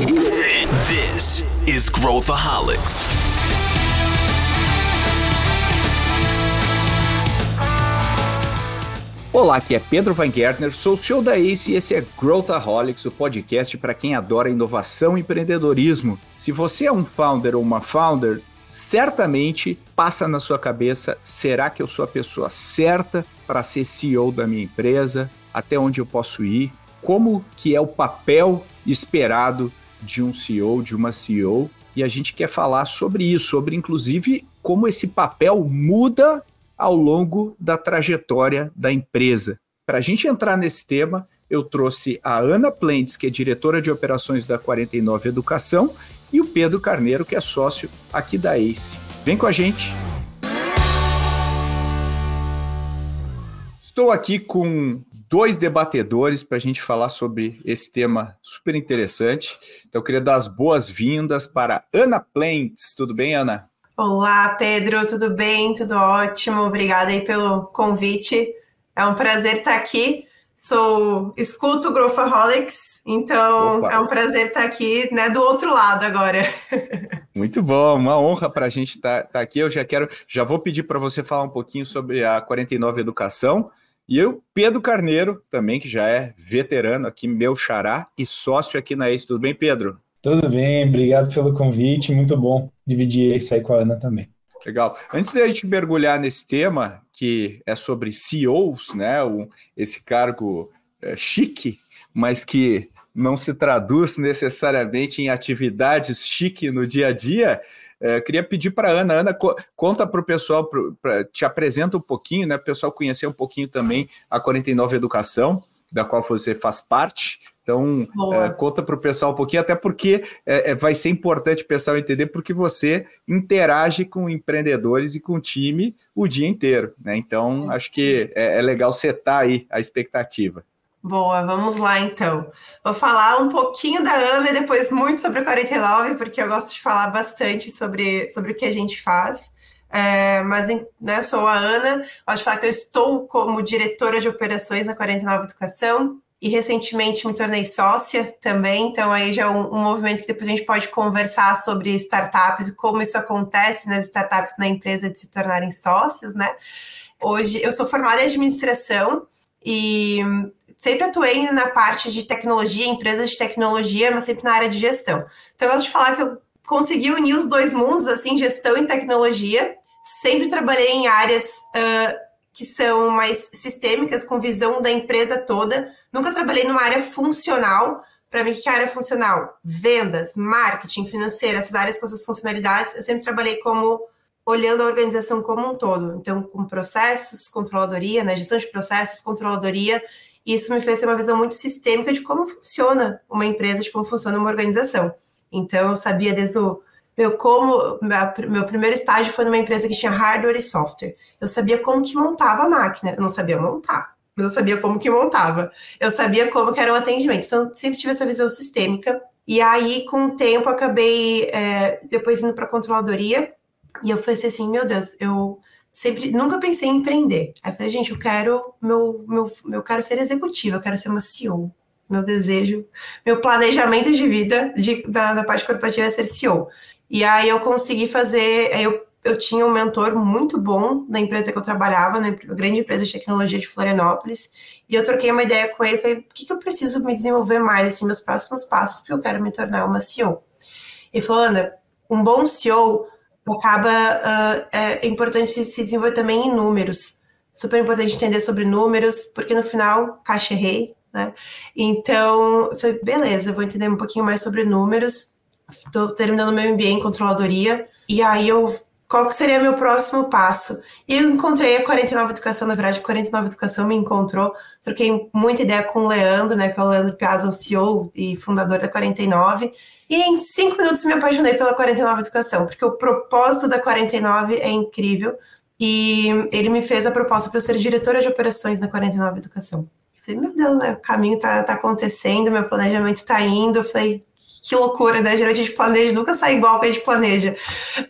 This is Growthaholics. Olá, aqui é Pedro Van Gertner, sou o CEO da ACE e esse é Growthaholics, o podcast para quem adora inovação e empreendedorismo. Se você é um founder ou uma founder, certamente passa na sua cabeça: será que eu sou a pessoa certa para ser CEO da minha empresa? Até onde eu posso ir? Como que é o papel esperado de um CEO, de uma CEO? E a gente quer falar sobre isso, sobre inclusive como esse papel muda ao longo da trajetória da empresa. Para a gente entrar nesse tema, eu trouxe a Ana Plentes, que é diretora de operações da 49 Educação, e o Pedro Carneiro, que é sócio aqui da ACE. Vem com a gente! Estou aqui com dois debatedores para a gente falar sobre esse tema super interessante. Então, eu queria dar as boas-vindas para Ana Plentes. Tudo bem, Ana? Olá, Pedro, tudo bem? Tudo ótimo. Obrigada aí pelo convite. É um prazer estar aqui. Sou escuto Growthaholics, então Opa. é um prazer estar aqui, né, do outro lado agora. Muito bom, uma honra para a gente estar tá, tá aqui. Eu já quero, já vou pedir para você falar um pouquinho sobre a 49 Educação. E eu, Pedro Carneiro, também, que já é veterano aqui, meu xará e sócio aqui na ACE. Tudo bem, Pedro? Tudo bem, obrigado pelo convite, muito bom dividir isso aí com a Ana também. Legal. Antes de a gente mergulhar nesse tema, que é sobre CEOs, né, esse cargo é, chique, mas que não se traduz necessariamente em atividades chique no dia a dia, é, queria pedir para a Ana, Ana, co conta para o pessoal, pro, pra, te apresenta um pouquinho, né, para o pessoal conhecer um pouquinho também a 49 Educação, da qual você faz parte, então, é, conta para o pessoal um pouquinho, até porque é, é, vai ser importante o pessoal entender, porque você interage com empreendedores e com o time o dia inteiro. Né? Então, acho que é, é legal setar aí a expectativa. Boa, vamos lá então. Vou falar um pouquinho da Ana e depois muito sobre a 49, porque eu gosto de falar bastante sobre, sobre o que a gente faz. É, mas né, sou a Ana, posso falar que eu estou como diretora de operações na 49 Educação, e recentemente me tornei sócia também, então aí já é um, um, movimento que depois a gente pode conversar sobre startups e como isso acontece nas startups na empresa de se tornarem sócios, né? Hoje eu sou formada em administração e sempre atuei na parte de tecnologia, empresas de tecnologia, mas sempre na área de gestão. Então eu gosto de falar que eu consegui unir os dois mundos, assim, gestão e tecnologia. Sempre trabalhei em áreas uh, que são mais sistêmicas, com visão da empresa toda, Nunca trabalhei numa área funcional. Para mim, que é área funcional? Vendas, marketing, financeiro, essas áreas com essas funcionalidades. Eu sempre trabalhei como olhando a organização como um todo. Então, com processos, controladoria, né? gestão de processos, controladoria. Isso me fez ter uma visão muito sistêmica de como funciona uma empresa, de como funciona uma organização. Então, eu sabia desde o meu como meu primeiro estágio foi numa empresa que tinha hardware e software. Eu sabia como que montava a máquina, eu não sabia montar mas eu sabia como que montava. Eu sabia como que era o atendimento. Então, sempre tive essa visão sistêmica. E aí, com o tempo, acabei é, depois indo para a controladoria. E eu pensei assim, meu Deus, eu sempre nunca pensei em empreender. Aí falei, gente, eu quero meu, meu, eu quero ser executiva, eu quero ser uma CEO. Meu desejo, meu planejamento de vida de, da, da parte corporativa é ser CEO. E aí eu consegui fazer, eu eu tinha um mentor muito bom na empresa que eu trabalhava, na grande empresa de tecnologia de Florianópolis, e eu troquei uma ideia com ele, falei, o que, que eu preciso me desenvolver mais, assim, meus próximos passos, porque eu quero me tornar uma CEO. Ele falou, Ana, um bom CEO acaba, uh, é importante se, se desenvolver também em números, super importante entender sobre números, porque no final, caixa rei, né? Então, eu falei, beleza, vou entender um pouquinho mais sobre números, estou terminando meu MBA em controladoria, e aí eu qual que seria meu próximo passo? E eu encontrei a 49 Educação, na verdade, a 49 Educação me encontrou, troquei muita ideia com o Leandro, né, que é o Leandro Piazza, o CEO e fundador da 49, e em cinco minutos me apaixonei pela 49 Educação, porque o propósito da 49 é incrível, e ele me fez a proposta para eu ser diretora de operações na 49 Educação. Eu falei, meu Deus, né, o caminho está tá acontecendo, meu planejamento está indo, eu falei, que loucura, né? Geralmente a gente planeja, nunca sai igual que a gente planeja.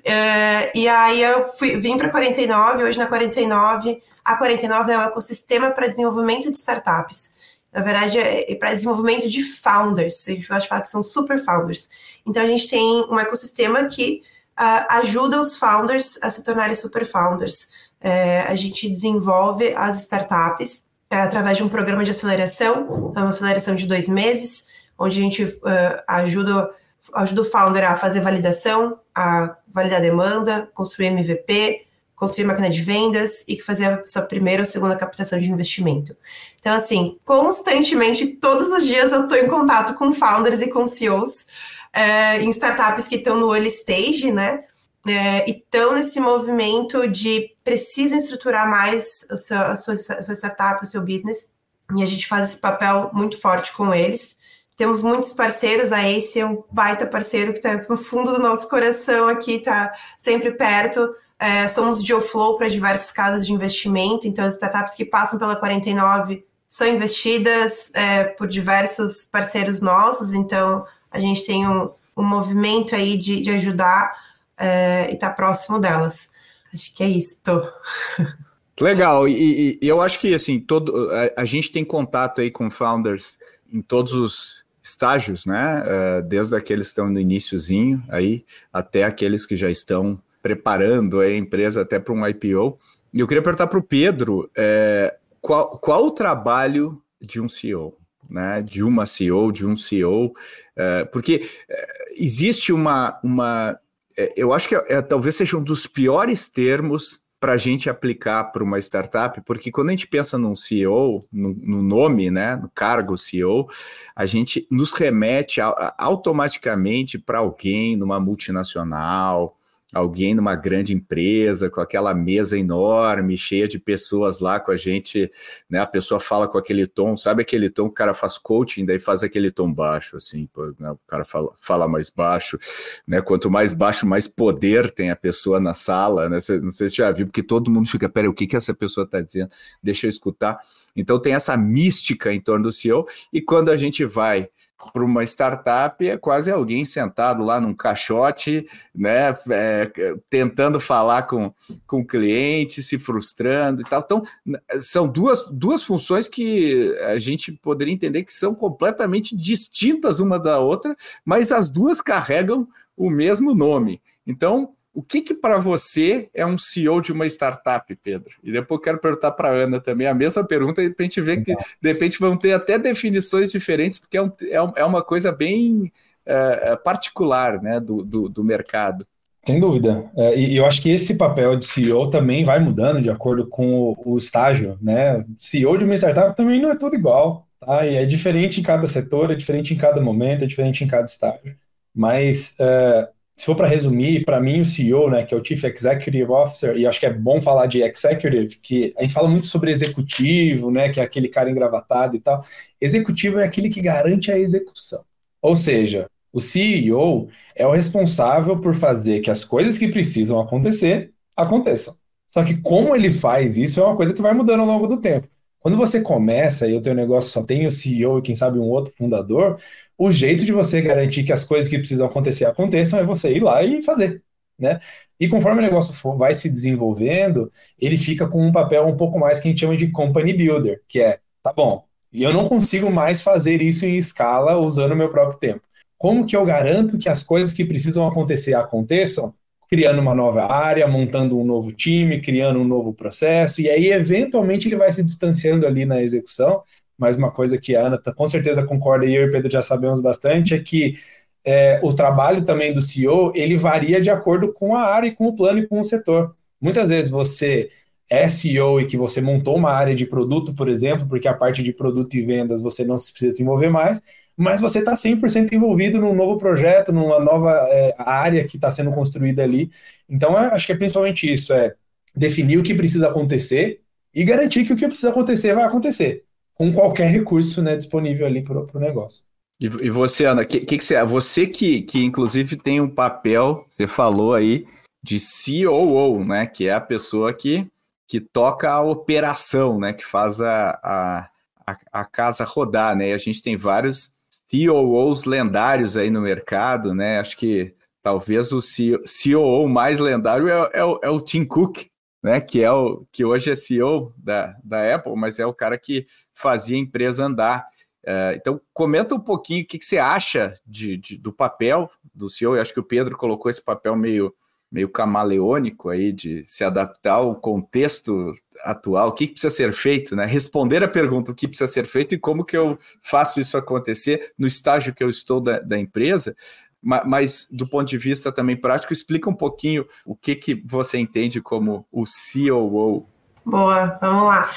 É, e aí eu fui, vim para 49, hoje na 49, a 49 é um ecossistema para desenvolvimento de startups. na verdade, é, é para desenvolvimento de founders. A gente gosta de falar que são super founders. Então, a gente tem um ecossistema que uh, ajuda os founders a se tornarem super founders. É, a gente desenvolve as startups é, através de um programa de aceleração, é uma aceleração de dois meses, onde a gente uh, ajuda, ajuda o founder a fazer validação, a validar demanda, construir MVP, construir máquina de vendas e fazer a sua primeira ou segunda captação de investimento. Então, assim, constantemente, todos os dias eu estou em contato com founders e com CEOs é, em startups que estão no early stage, né? É, e estão nesse movimento de precisam estruturar mais o seu, a, sua, a sua startup, o seu business, e a gente faz esse papel muito forte com eles. Temos muitos parceiros, a Ace é um baita parceiro que está no fundo do nosso coração aqui, está sempre perto. É, somos deal flow para diversas casas de investimento, então as startups que passam pela 49 são investidas é, por diversos parceiros nossos, então a gente tem um, um movimento aí de, de ajudar é, e estar tá próximo delas. Acho que é isto. Legal, e, e, eu acho que assim, todo, a, a, gente tem contato aí com founders em todos os estágios, né? Uh, desde aqueles que estão no iníciozinho aí até aqueles que já estão preparando a empresa até para um IPO. E eu queria perguntar para o Pedro é, qual, qual o trabalho de um CEO? né, de uma CEO, de um CEO, é, porque é, existe uma, uma é, eu acho que é, é, talvez seja um dos piores termos para a gente aplicar para uma startup, porque quando a gente pensa num CEO, no, no, nome, né, no cargo CEO, a gente nos remete a, automaticamente para alguém numa multinacional, alguém numa grande empresa, com aquela mesa enorme, cheia de pessoas lá com a gente, né? A pessoa fala com aquele tom, sabe aquele tom que o cara faz coaching, daí faz aquele tom baixo, assim, né, o cara fala, fala mais baixo, né? Quanto mais baixo, mais poder tem a pessoa na sala, né? Não sei se já viu, porque todo mundo fica, peraí, o que, que essa pessoa está dizendo? Deixa eu escutar. Então tem essa mística em torno do CEO, e quando a gente vai para uma startup é quase alguém sentado lá num caixote, né, é, tentando falar com, com o cliente, se frustrando e tal. Então, são duas, duas funções que a gente poderia entender que são completamente distintas uma da outra, mas as duas carregam o mesmo nome. Então, o que, que para você é um CEO de uma startup, Pedro? E depois eu quero perguntar para a Ana também a mesma pergunta, e para a gente ver que de repente vão ter até definições diferentes, porque é, um, é, é uma coisa bem é, é, particular né, do, do, do, mercado. Sem dúvida. É, e eu acho que esse papel de CEO também vai mudando de acordo com o, o estágio. Né? CEO de uma startup também não é tudo igual. Tá? E é diferente em cada setor, é diferente em cada momento, é diferente em cada estágio. Mas se for para resumir, para mim o CEO, né, que é o Chief Executive Officer, e acho que é bom falar de executive, que a gente fala muito sobre executivo, né, que é aquele cara engravatado e tal. Executivo é aquele que garante a execução. Ou seja, o CEO é o responsável por fazer que as coisas que precisam acontecer aconteçam. Só que como ele faz isso é uma coisa que vai mudando ao longo do tempo. Quando você começa e o teu negócio só tem o CEO e quem sabe um outro fundador, o jeito de você garantir que as coisas que precisam acontecer aconteçam é você ir lá e fazer, né? E conforme o negócio for, vai se desenvolvendo, ele fica com um papel um pouco mais que a gente chama de company builder, que é, tá bom, e eu não consigo mais fazer isso em escala usando o meu próprio tempo. Como que eu garanto que as coisas que precisam acontecer aconteçam? Criando uma nova área, montando um novo time, criando um novo processo, e aí, eventualmente, ele vai se distanciando ali na execução mas uma coisa que a Ana tá, com certeza concorda e eu e o Pedro já sabemos bastante, é que é, o trabalho também do CEO, ele varia de acordo com a área com o plano e com o setor. Muitas vezes você é CEO e que você montou uma área de produto, por exemplo, porque a parte de produto e vendas você não precisa se envolver mais, mas você está 100% envolvido num novo projeto, numa nova é, área que está sendo construída ali. Então, acho que é principalmente isso, é definir o que precisa acontecer e garantir que o que precisa acontecer vai acontecer com qualquer recurso né, disponível ali para o negócio. E, e, você, Ana, que, que, que você, você que, que inclusive tem um papel, você falou aí, de COO, né? Que é a pessoa que, que toca a operação, né? Que faz a, a, a, casa rodar, né? E a gente tem vários COOs lendários aí no mercado, né? Acho que talvez o COO mais lendário é, é, é o Tim Cook, né? Que é o que hoje é CEO da, da Apple, mas é o cara que fazia a empresa andar. Uh, então, comenta um pouquinho o que, que você acha de, de, do papel do CEO. Eu acho que o Pedro colocou esse papel meio, meio camaleônico aí de se adaptar ao contexto atual, o que, que precisa ser feito, né? Responder a pergunta o que precisa ser feito e como que eu faço isso acontecer no estágio que eu estou da, da empresa mas do ponto de vista também prático, explica um pouquinho o que, que você entende como o COO. Boa, vamos lá.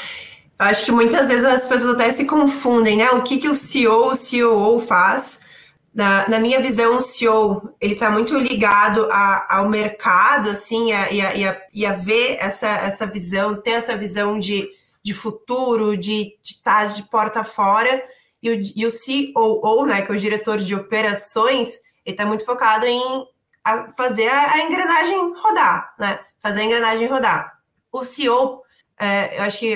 Acho que muitas vezes as pessoas até se confundem, né? O que, que o CEO, o COO faz. Na, na minha visão, o CEO, ele está muito ligado a, ao mercado, assim, a, e, a, e, a, a ver essa, essa visão, ter essa visão de, de futuro, de estar de, tá de porta fora. E o, e o COO, né, que é o diretor de operações, ele está muito focado em fazer a, engrenagem rodar, né? Fazer a engrenagem rodar. O CEO, é, eu acho que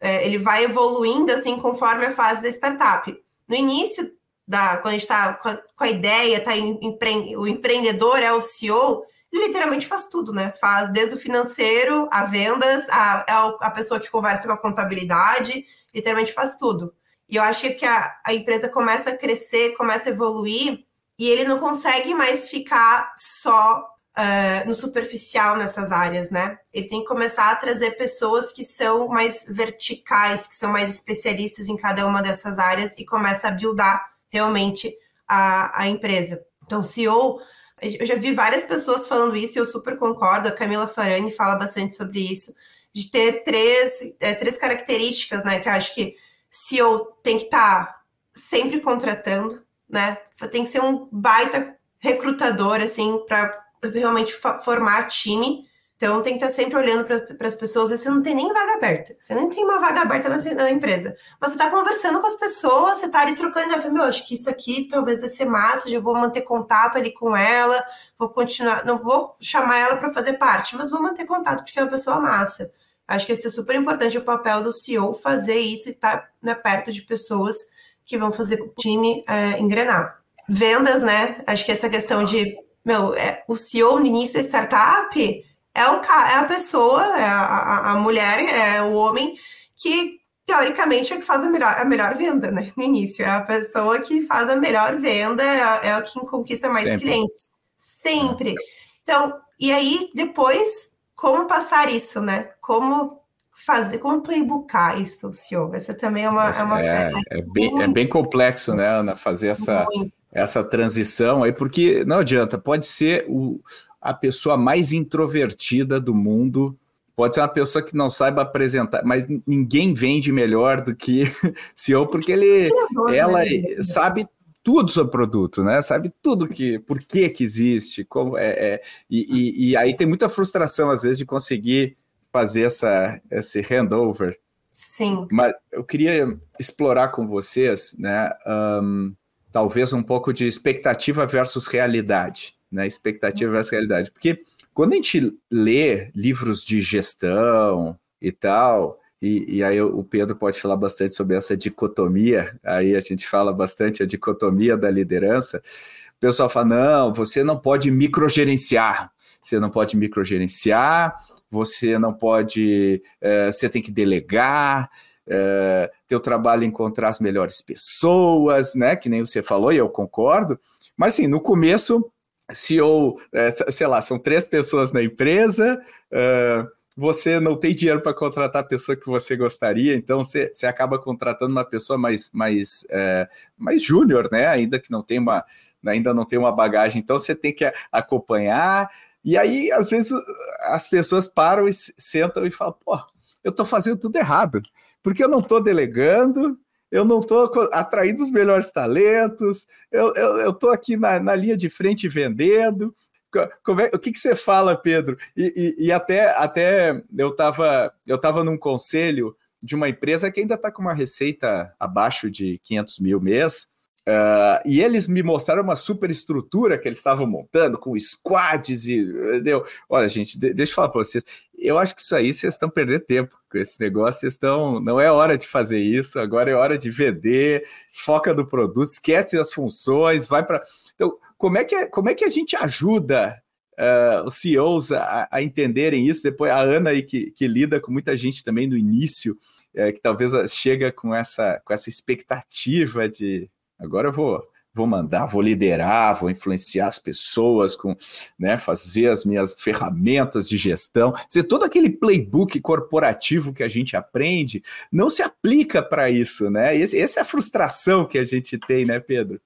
é, ele vai evoluindo assim conforme a fase da startup. No início, da, quando a gente está com, com, a ideia, tá em, empre, o empreendedor é o CEO, ele literalmente faz tudo, né? Faz desde o financeiro, a vendas, a, a, a pessoa que conversa com a contabilidade, literalmente faz tudo. E eu acho que a, a empresa começa a crescer, começa a evoluir, e ele não consegue mais ficar só uh, no superficial nessas áreas, né? Ele tem que começar a trazer pessoas que são mais verticais, que são mais especialistas em cada uma dessas áreas e começa a buildar realmente a, a empresa. Então, CEO, eu já vi várias pessoas falando isso e eu super concordo. A Camila Farani fala bastante sobre isso, de ter três, é, três características, né? Que eu acho que CEO tem que estar tá sempre contratando, né? Tem que ser um baita recrutador, assim, para realmente formar time. Então tem que estar sempre olhando para as pessoas. Você não tem nem vaga aberta. Você nem tem uma vaga aberta na, na empresa. Mas você está conversando com as pessoas, você está ali trocando. Eu meu, acho que isso aqui talvez vai ser massa. Já vou manter contato ali com ela. Vou continuar. Não vou chamar ela para fazer parte, mas vou manter contato porque é uma pessoa massa. Acho que isso é super importante o papel do CEO fazer isso e estar tá, né, perto de pessoas que vão fazer o time é, engrenar. Vendas, né? Acho que essa questão de, meu, é, o CEO no início da startup é, o, é a pessoa, é a, a, a mulher, é o homem que teoricamente é que faz a melhor, a melhor venda, né? No início, é a pessoa que faz a melhor venda, é, é quem conquista mais Sempre. clientes. Sempre. Então, e aí, depois, como passar isso, né? Como fazer, como playboocar isso, senhor? Essa também é uma. É, uma, é, é, bem, é bem complexo, né, Ana, fazer essa, essa transição aí, porque não adianta, pode ser o, a pessoa mais introvertida do mundo. Pode ser uma pessoa que não saiba apresentar, mas ninguém vende melhor do que CEO, porque ele, ela né? sabe tudo sobre o produto, né? Sabe tudo que, por que que existe, como é, é e, e, e, aí tem muita frustração às vezes de conseguir fazer essa, esse handover. Sim. Mas eu queria explorar com vocês, né, um, talvez um pouco de expectativa versus realidade, né? Expectativa versus realidade, porque quando a gente lê livros de gestão e tal, e, e, aí o Pedro pode falar bastante sobre essa dicotomia, aí a gente fala bastante a dicotomia da liderança. O pessoal fala: não, você não pode microgerenciar, você não pode microgerenciar, você não pode, é, você tem que delegar, é, teu trabalho é encontrar as melhores pessoas, né? Que nem você falou, e eu concordo. Mas assim, no começo, se é, sei lá, são três pessoas na empresa, é, você não tem dinheiro para contratar a pessoa que você gostaria, então você, você acaba contratando uma pessoa mais, mais, é, mais júnior, né? Ainda que não tem uma, ainda não tem uma bagagem, então você tem que acompanhar, e aí, às vezes, as pessoas param e sentam e falam: pô, eu estou fazendo tudo errado, porque eu não estou delegando, eu não estou atraindo os melhores talentos, eu estou aqui na, na, linha de frente vendendo. É, o que, que você fala, Pedro? E, e, e até, até eu estava eu tava num conselho de uma empresa que ainda está com uma receita abaixo de 500 mil mês, Uh, e eles me mostraram uma super estrutura que eles estavam montando com squads e deu. Olha, gente, de, deixa eu falar para vocês. Eu acho que isso aí vocês estão perdendo tempo com esse negócio. Vocês estão. Não é hora de fazer isso. Agora é hora de vender. Foca no produto, esquece as funções, vai para. Então, como é que é, como é que a gente ajuda uh, os CEOs a, a, entenderem isso. Depois, a Ana aí que, que lida com muita gente também no início, é, que talvez chega com essa, com essa expectativa de agora eu vou vou mandar, vou liderar, vou influenciar as pessoas com, né, fazer as minhas ferramentas de gestão. Dizer, todo aquele playbook corporativo que a gente aprende não se aplica para isso, né? Esse, essa é a frustração que a gente tem, né, Pedro?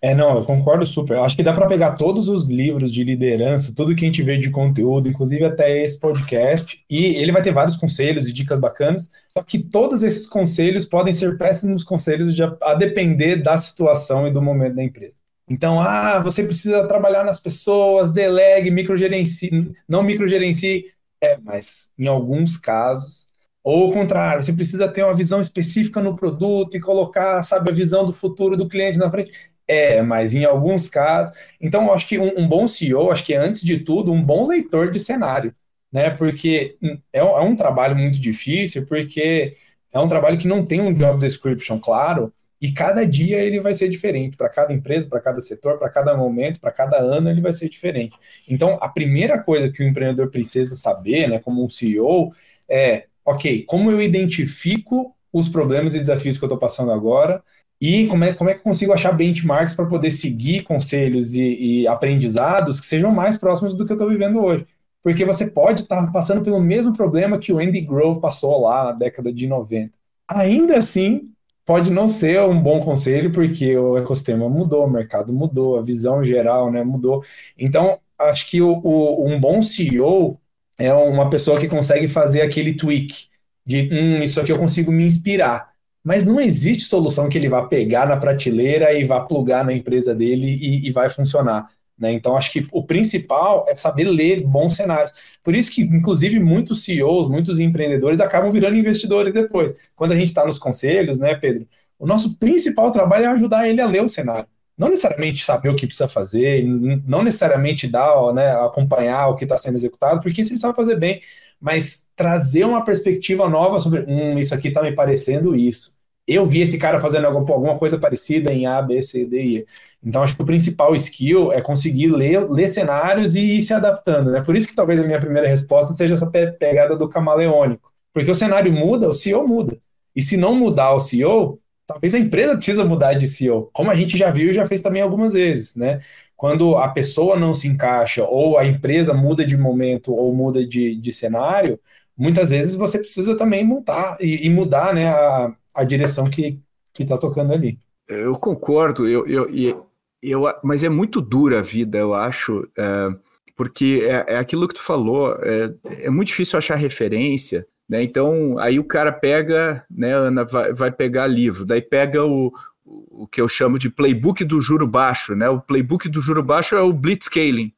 É, não, eu concordo super. Eu acho que dá para pegar todos os livros de liderança, tudo que a gente vê de conteúdo, inclusive até esse podcast, e ele vai ter vários conselhos e dicas bacanas, só que todos esses conselhos podem ser péssimos conselhos de, a depender da situação e do momento da empresa. Então, ah, você precisa trabalhar nas pessoas, delegue, microgerencie, não microgerencie, é, mas em alguns casos ou o contrário, você precisa ter uma visão específica no produto e colocar, sabe, a visão do futuro do cliente na frente. É, mas em alguns casos. Então, eu acho que um, um, bom CEO, acho que é, antes de tudo, um bom leitor de cenário, né? Porque é, um, é um trabalho muito difícil, porque é um trabalho que não tem um job description claro, e cada dia ele vai ser diferente, para cada empresa, para cada setor, para cada momento, para cada ano ele vai ser diferente. Então, a primeira coisa que o empreendedor precisa saber, né, como um CEO, é, ok, como eu identifico os problemas e desafios que eu estou passando agora, e como é, como é que eu consigo achar benchmarks para poder seguir conselhos e, e, aprendizados que sejam mais próximos do que eu estou vivendo hoje. Porque você pode estar tá passando pelo mesmo problema que o Andy Grove passou lá na década de 90. Ainda assim, pode não ser um bom conselho, porque o ecossistema mudou, o mercado mudou, a visão geral né, mudou. Então, acho que o, o, um bom CEO é uma pessoa que consegue fazer aquele tweak de hum, isso aqui eu consigo me inspirar mas não existe solução que ele vá pegar na prateleira e vá plugar na empresa dele e, e vai funcionar. Né? Então, acho que o principal é saber ler bons cenários. Por isso que, inclusive, muitos CEOs, muitos empreendedores acabam virando investidores depois. Quando a gente está nos conselhos, né, Pedro? O nosso principal trabalho é ajudar ele a ler o cenário. Não necessariamente saber o que precisa fazer, não necessariamente dar, né, acompanhar o que está sendo executado, porque isso ele sabe fazer bem mas trazer uma perspectiva nova sobre, hum, isso aqui está me parecendo isso. Eu vi esse cara fazendo alguma coisa parecida em A, B, C, D e. Então, acho que o principal skill é conseguir ler, ler cenários e ir se adaptando, né? Por isso que talvez a minha primeira resposta seja essa pegada do camaleônico. Porque o cenário muda, o CEO muda. E se não mudar o CEO, talvez a empresa precisa mudar de CEO, como a gente já viu e já fez também algumas vezes, né? quando a pessoa não se encaixa ou a empresa muda de momento ou muda de, de cenário, muitas vezes você precisa também montar e, e mudar né, a, a direção que está tocando ali. Eu concordo, eu, eu, eu, eu, mas é muito dura a vida, eu acho, é, porque é, é, aquilo que tu falou, é, é muito difícil achar referência, né? Então, aí o cara pega, né, Ana, vai, vai pegar livro, daí pega o, o que eu chamo de playbook do juro baixo, né? O playbook do juro baixo é o blitzscaling.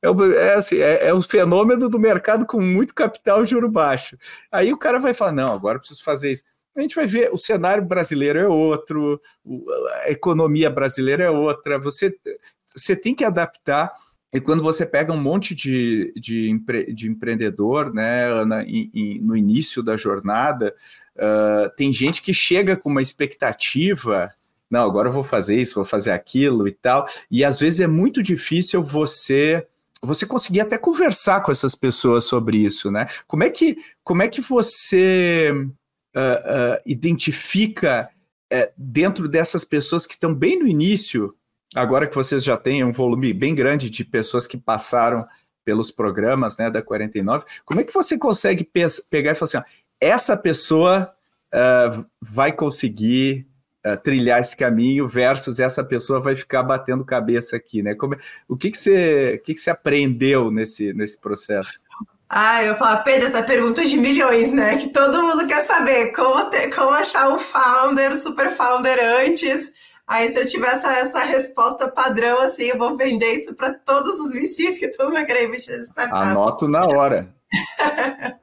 É o, é, assim, é, é o fenômeno do mercado com muito capital juro baixo. Aí o cara vai falar: não, agora preciso fazer isso. A gente vai ver, o cenário brasileiro é outro, a economia brasileira é outra. Você, você tem que adaptar. E quando você pega um monte de, de, empre, de empreendedor né, Ana, no início da jornada, uh, tem gente que chega com uma expectativa não, agora eu vou fazer isso, vou fazer aquilo e tal. E às vezes é muito difícil você você conseguir até conversar com essas pessoas sobre isso, né? Como é que, como é que você uh, uh, identifica uh, dentro dessas pessoas que estão bem no início, agora que vocês já têm um volume bem grande de pessoas que passaram pelos programas né, da 49, como é que você consegue pegar e falar assim, ó, essa pessoa vai conseguir trilhar esse caminho versus essa pessoa vai ficar batendo cabeça aqui, né? Como, o que, que, você, o que, que você aprendeu nesse, nesse processo? Ah, eu falo, Pedro, essa pergunta de milhões, né? Que todo mundo quer saber como, ter, como achar o founder, o super founder antes. Aí, se eu tiver essa, essa resposta padrão, assim, eu vou vender isso para todos os VCs que todo mundo vai querer investir em startups. Anoto na hora.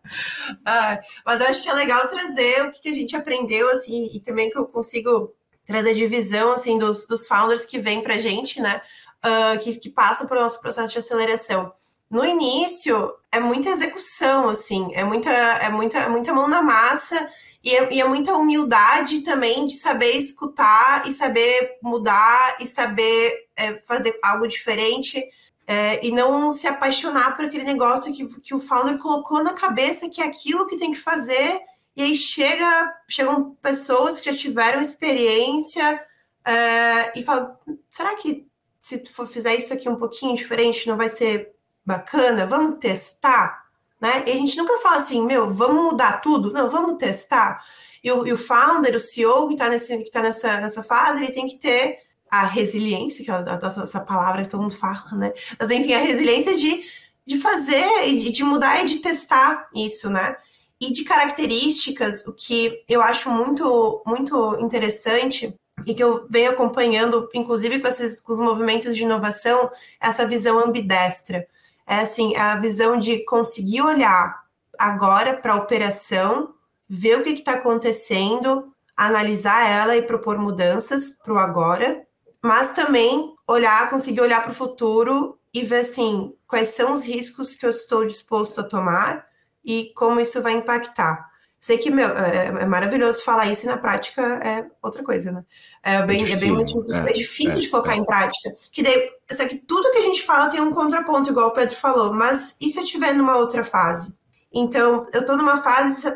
ah, mas eu acho que é legal trazer o que, que a gente aprendeu, assim, e também que eu consigo trazer de visão, assim, dos, dos founders que vêm para a gente, né, uh, que, que passam por nosso processo de aceleração. No início, é muita execução, assim, é muita, é muita, é muita mão na massa e é, e é muita humildade também de saber escutar e saber mudar e saber é, fazer algo diferente é, e não se apaixonar por aquele negócio que, que o founder colocou na cabeça que é aquilo que tem que fazer, e aí chega, chegam pessoas que já tiveram experiência é, e falam, será que se tu for fizer isso aqui um pouquinho diferente, não vai ser bacana? Vamos testar? Né? E a gente nunca fala assim, meu, vamos mudar tudo? Não, vamos testar. E o, e o founder, o CEO que está tá nessa, nessa fase, ele tem que ter a resiliência, que é essa palavra que todo mundo fala, né? Mas enfim, a resiliência de, de fazer e de mudar e de testar isso, né? E de características, o que eu acho muito, muito interessante e que eu venho acompanhando, inclusive com, esses, com os movimentos de inovação, essa visão ambidestra. É assim, a visão de conseguir olhar agora para a operação, ver o que está acontecendo, analisar ela e propor mudanças para o agora, mas também olhar, conseguir olhar para o futuro e ver assim quais são os riscos que eu estou disposto a tomar e como isso vai impactar. Sei que meu, é, é maravilhoso falar isso e na prática é outra coisa, né? É bem, é, difícil, é bem difícil, é, é difícil de colocar em prática. Que daí, isso aqui, tudo que a gente fala tem um contraponto, igual o Pedro falou, mas e se eu estiver numa outra fase? Então, eu estou numa fase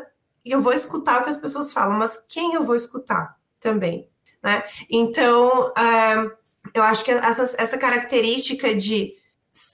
e eu vou escutar o que as pessoas falam, mas quem eu vou escutar também? né? Então, uh, eu acho que essa, essa característica de,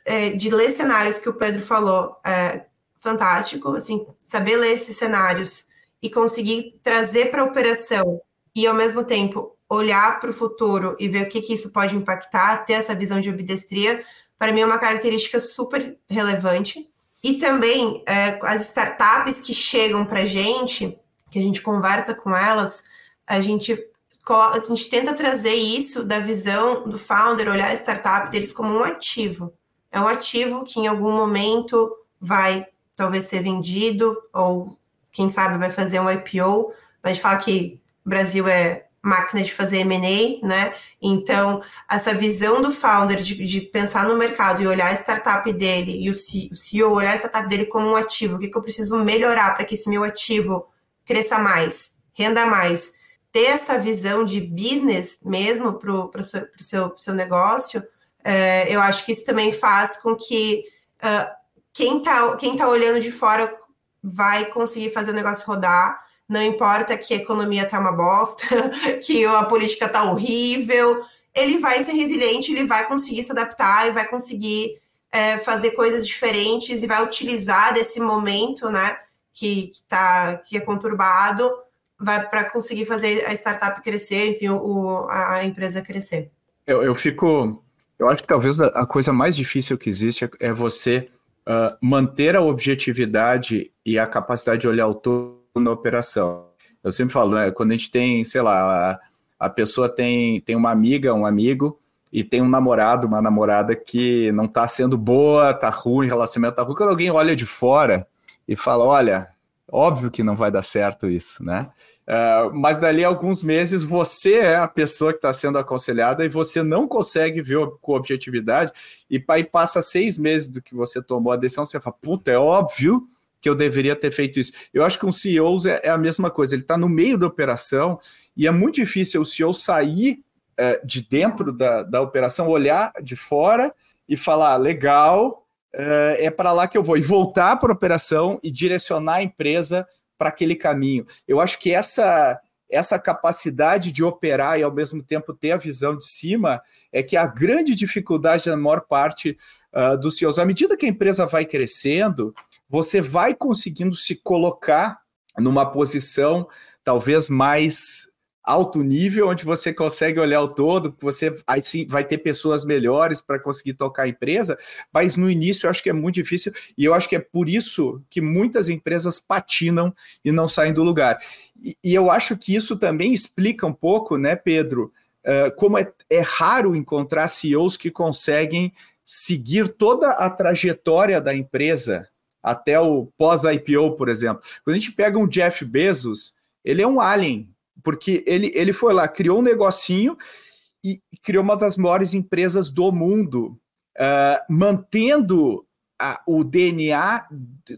é, de ler cenários que o Pedro falou é fantástico, assim, saber ler esses cenários e conseguir trazer para a operação e, ao mesmo tempo, olhar para o futuro e ver o que, que isso pode impactar, ter essa visão de obidestria, para mim é uma característica super relevante. E também é, as startups que chegam para a gente, que a gente conversa com elas, a gente a gente tenta trazer isso da visão do founder, olhar a startup deles como um ativo. É um ativo que em algum momento vai talvez ser vendido, ou quem sabe vai fazer um IPO. Gente fala que o Brasil é máquina de fazer M&A, né? Então, essa visão do founder de, de, pensar no mercado e olhar a startup dele e o CEO olhar a startup dele como um ativo, o que, que eu preciso melhorar para que esse meu ativo cresça mais, renda mais, ter essa visão de business mesmo para o seu, seu, seu negócio, é, eu acho que isso também faz com que uh, quem está quem tá olhando de fora vai conseguir fazer o negócio rodar. Não importa que a economia tá uma bosta, que a política tá horrível, ele vai ser resiliente, ele vai conseguir se adaptar e vai conseguir é, fazer coisas diferentes e vai utilizar desse momento, né, que, que, tá, que é conturbado vai para conseguir fazer a startup crescer, enfim, o, a empresa crescer. Eu, eu fico. Eu acho que talvez a coisa mais difícil que existe é, é você uh, manter a objetividade e a capacidade de olhar o todo na operação. Eu sempre falo, né, quando a gente tem, sei lá, a, a pessoa tem, tem uma amiga, um amigo, e tem um namorado, uma namorada que não está sendo boa, tá ruim, relacionamento tá ruim. Quando alguém olha de fora e fala, olha, Óbvio que não vai dar certo isso, né? Uh, mas dali a alguns meses você é a pessoa que está sendo aconselhada e você não consegue ver com objetividade, e aí passa seis meses do que você tomou a decisão, você fala, puta, é óbvio que eu deveria ter feito isso. Eu acho que um CEO é, é a mesma coisa, ele está no meio da operação e é muito difícil o CEO sair uh, de dentro da, da operação, olhar de fora e falar, legal, é, é para lá que eu vou. E voltar para a operação e direcionar a empresa para aquele caminho. Eu acho que essa essa capacidade de operar e ao mesmo tempo ter a visão de cima é que a grande dificuldade da maior parte uh, dos CEOs. À medida que a empresa vai crescendo, você vai conseguindo se colocar numa posição talvez mais alto nível, onde você consegue olhar o todo, você aí sim vai ter pessoas melhores para conseguir tocar a empresa, mas no início eu acho que é muito difícil e eu acho que é por isso que muitas empresas patinam e não saem do lugar. E, e eu acho que isso também explica um pouco, né, Pedro, uh, como é, é raro encontrar CEOs que conseguem seguir toda a trajetória da empresa até o pós-IPO, por exemplo. Quando a gente pega um Jeff Bezos, ele é um alien porque ele, ele foi lá, criou um negocinho e criou uma das maiores empresas do mundo, uh, mantendo a, o DNA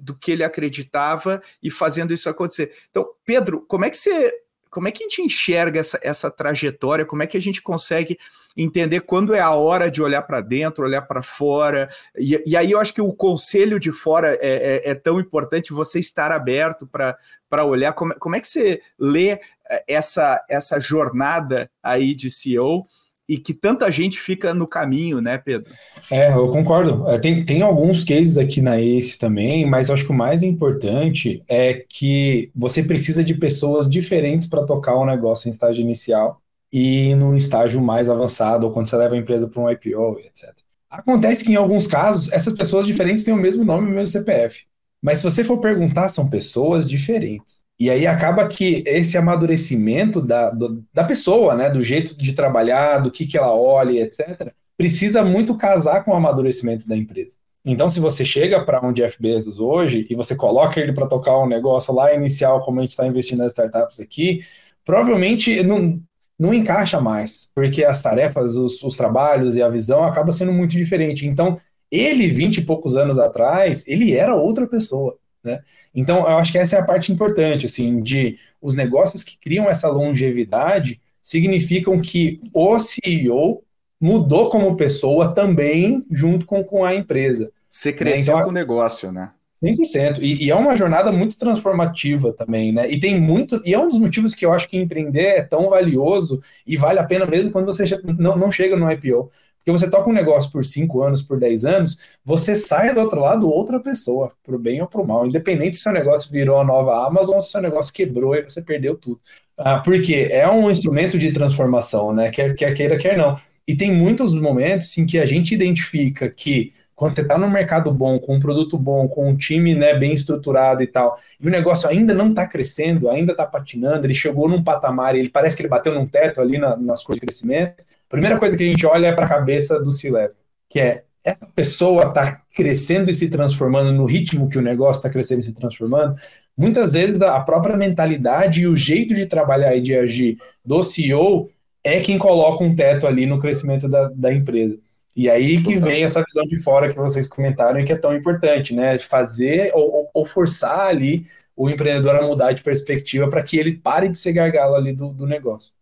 do que ele acreditava e fazendo isso acontecer. Então, Pedro, como é que você como é que a gente enxerga essa, essa trajetória? Como é que a gente consegue entender quando é a hora de olhar para dentro, olhar para fora? E, e, aí eu acho que o conselho de fora é, é, é tão importante você estar aberto para olhar. Como, como é que você lê eh, essa, essa jornada aí de CEO? E que tanta gente fica no caminho, né, Pedro? É, eu concordo. É, tem, tem alguns cases aqui na ACE também, mas eu acho que o mais importante é que você precisa de pessoas diferentes para tocar o um negócio em estágio inicial e no estágio mais avançado, ou quando você leva a empresa para um IPO, etc. Acontece que em alguns casos, essas pessoas diferentes têm o mesmo nome e o mesmo CPF. Mas se você for perguntar, são pessoas diferentes. E aí acaba que esse amadurecimento da, do, da pessoa, né, do jeito de trabalhar, do que, que ela olha, etc., precisa muito casar com o amadurecimento da empresa. Então, se você chega para um Jeff Bezos hoje e você coloca ele para tocar um negócio lá inicial, como a gente está investindo nas startups aqui, provavelmente não, não encaixa mais, porque as tarefas, os, os trabalhos e a visão acaba sendo muito diferente. Então, ele, vinte e poucos anos atrás, ele era outra pessoa. Né? Então, eu acho que essa é a parte importante, assim, de os negócios que criam essa longevidade significam que o CEO mudou como pessoa também junto com, com a empresa. Você né? cresceu então, com o negócio, né? 100%. E, e é uma jornada muito transformativa também, né? E tem muito. E é um dos motivos que eu acho que empreender é tão valioso e vale a pena mesmo quando você não, não chega no IPO. Porque você toca um negócio por 5 anos, por 10 anos, você sai do outro lado outra pessoa, pro bem ou pro mal. Independente se seu negócio virou a nova Amazon ou se seu negócio quebrou e você perdeu tudo. Ah, porque é um instrumento de transformação, né? Quer, quer queira, quer não. E tem muitos momentos em que a gente identifica que quando você está no mercado bom, com um produto bom, com um time né, bem estruturado e tal, e o negócio ainda não está crescendo, ainda está patinando, ele chegou num patamar, ele parece que ele bateu num teto ali na, nas coisas de crescimento, primeira coisa que a gente olha é para a cabeça do C-Level, que é essa pessoa está crescendo e se transformando no ritmo que o negócio está crescendo e se transformando, muitas vezes a própria mentalidade e o jeito de trabalhar e de agir do CEO é quem coloca um teto ali no crescimento da, da empresa. E aí que vem essa visão de fora que vocês comentaram e que é tão importante, né? Fazer ou, ou forçar ali o empreendedor a mudar de perspectiva para que ele pare de ser gargalo ali do, do negócio.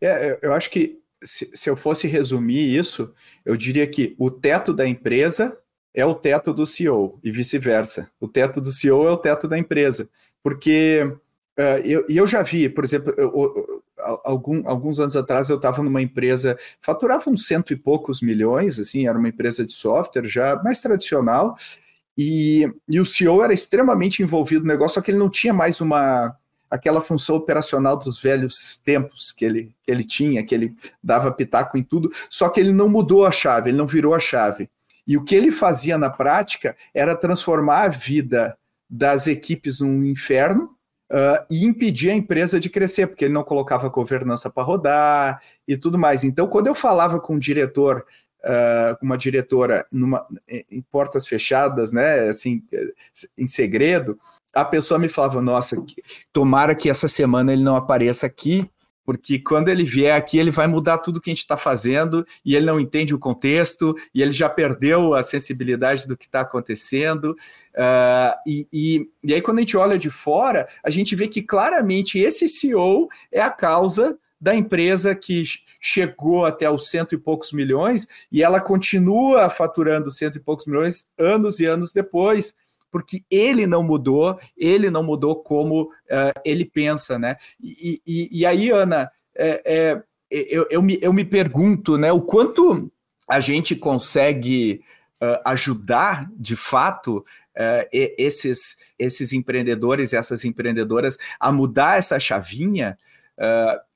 É, eu acho que se, se eu fosse resumir isso, eu diria que o teto da empresa é o teto do CEO e vice-versa. O teto do CEO é o teto da empresa. Porque uh, eu, eu já vi, por exemplo, eu, algum, alguns anos atrás eu estava numa empresa, faturava uns cento e poucos milhões, assim, era uma empresa de software já mais tradicional, e, e o CEO era extremamente envolvido no negócio, só que ele não tinha mais uma aquela função operacional dos velhos tempos que ele, que ele tinha, que ele dava pitaco em tudo, só que ele não mudou a chave, ele não virou a chave. E o que ele fazia na prática era transformar a vida das equipes num inferno, uh, e impedir a empresa de crescer, porque ele não colocava governança para rodar e tudo mais. Então, quando eu falava com um diretor, uh, com uma diretora numa, em portas fechadas, né, assim, em segredo, a pessoa me falava: Nossa, tomara que essa semana ele não apareça aqui porque quando ele vier aqui, ele vai mudar tudo que a gente está fazendo e ele não entende o contexto e ele já perdeu a sensibilidade do que está acontecendo. Uh, e, e, e aí, quando a gente olha de fora, a gente vê que claramente esse CEO é a causa da empresa que chegou até os cento e poucos milhões e ela continua faturando cento e poucos milhões anos e anos depois porque ele não mudou, ele não mudou como uh, ele pensa, né? E, e, e aí, Ana, é, é, eu, eu, me, eu me pergunto, né, o quanto a gente consegue uh, ajudar, de fato, uh, esses, esses empreendedores e essas empreendedoras a mudar essa chavinha,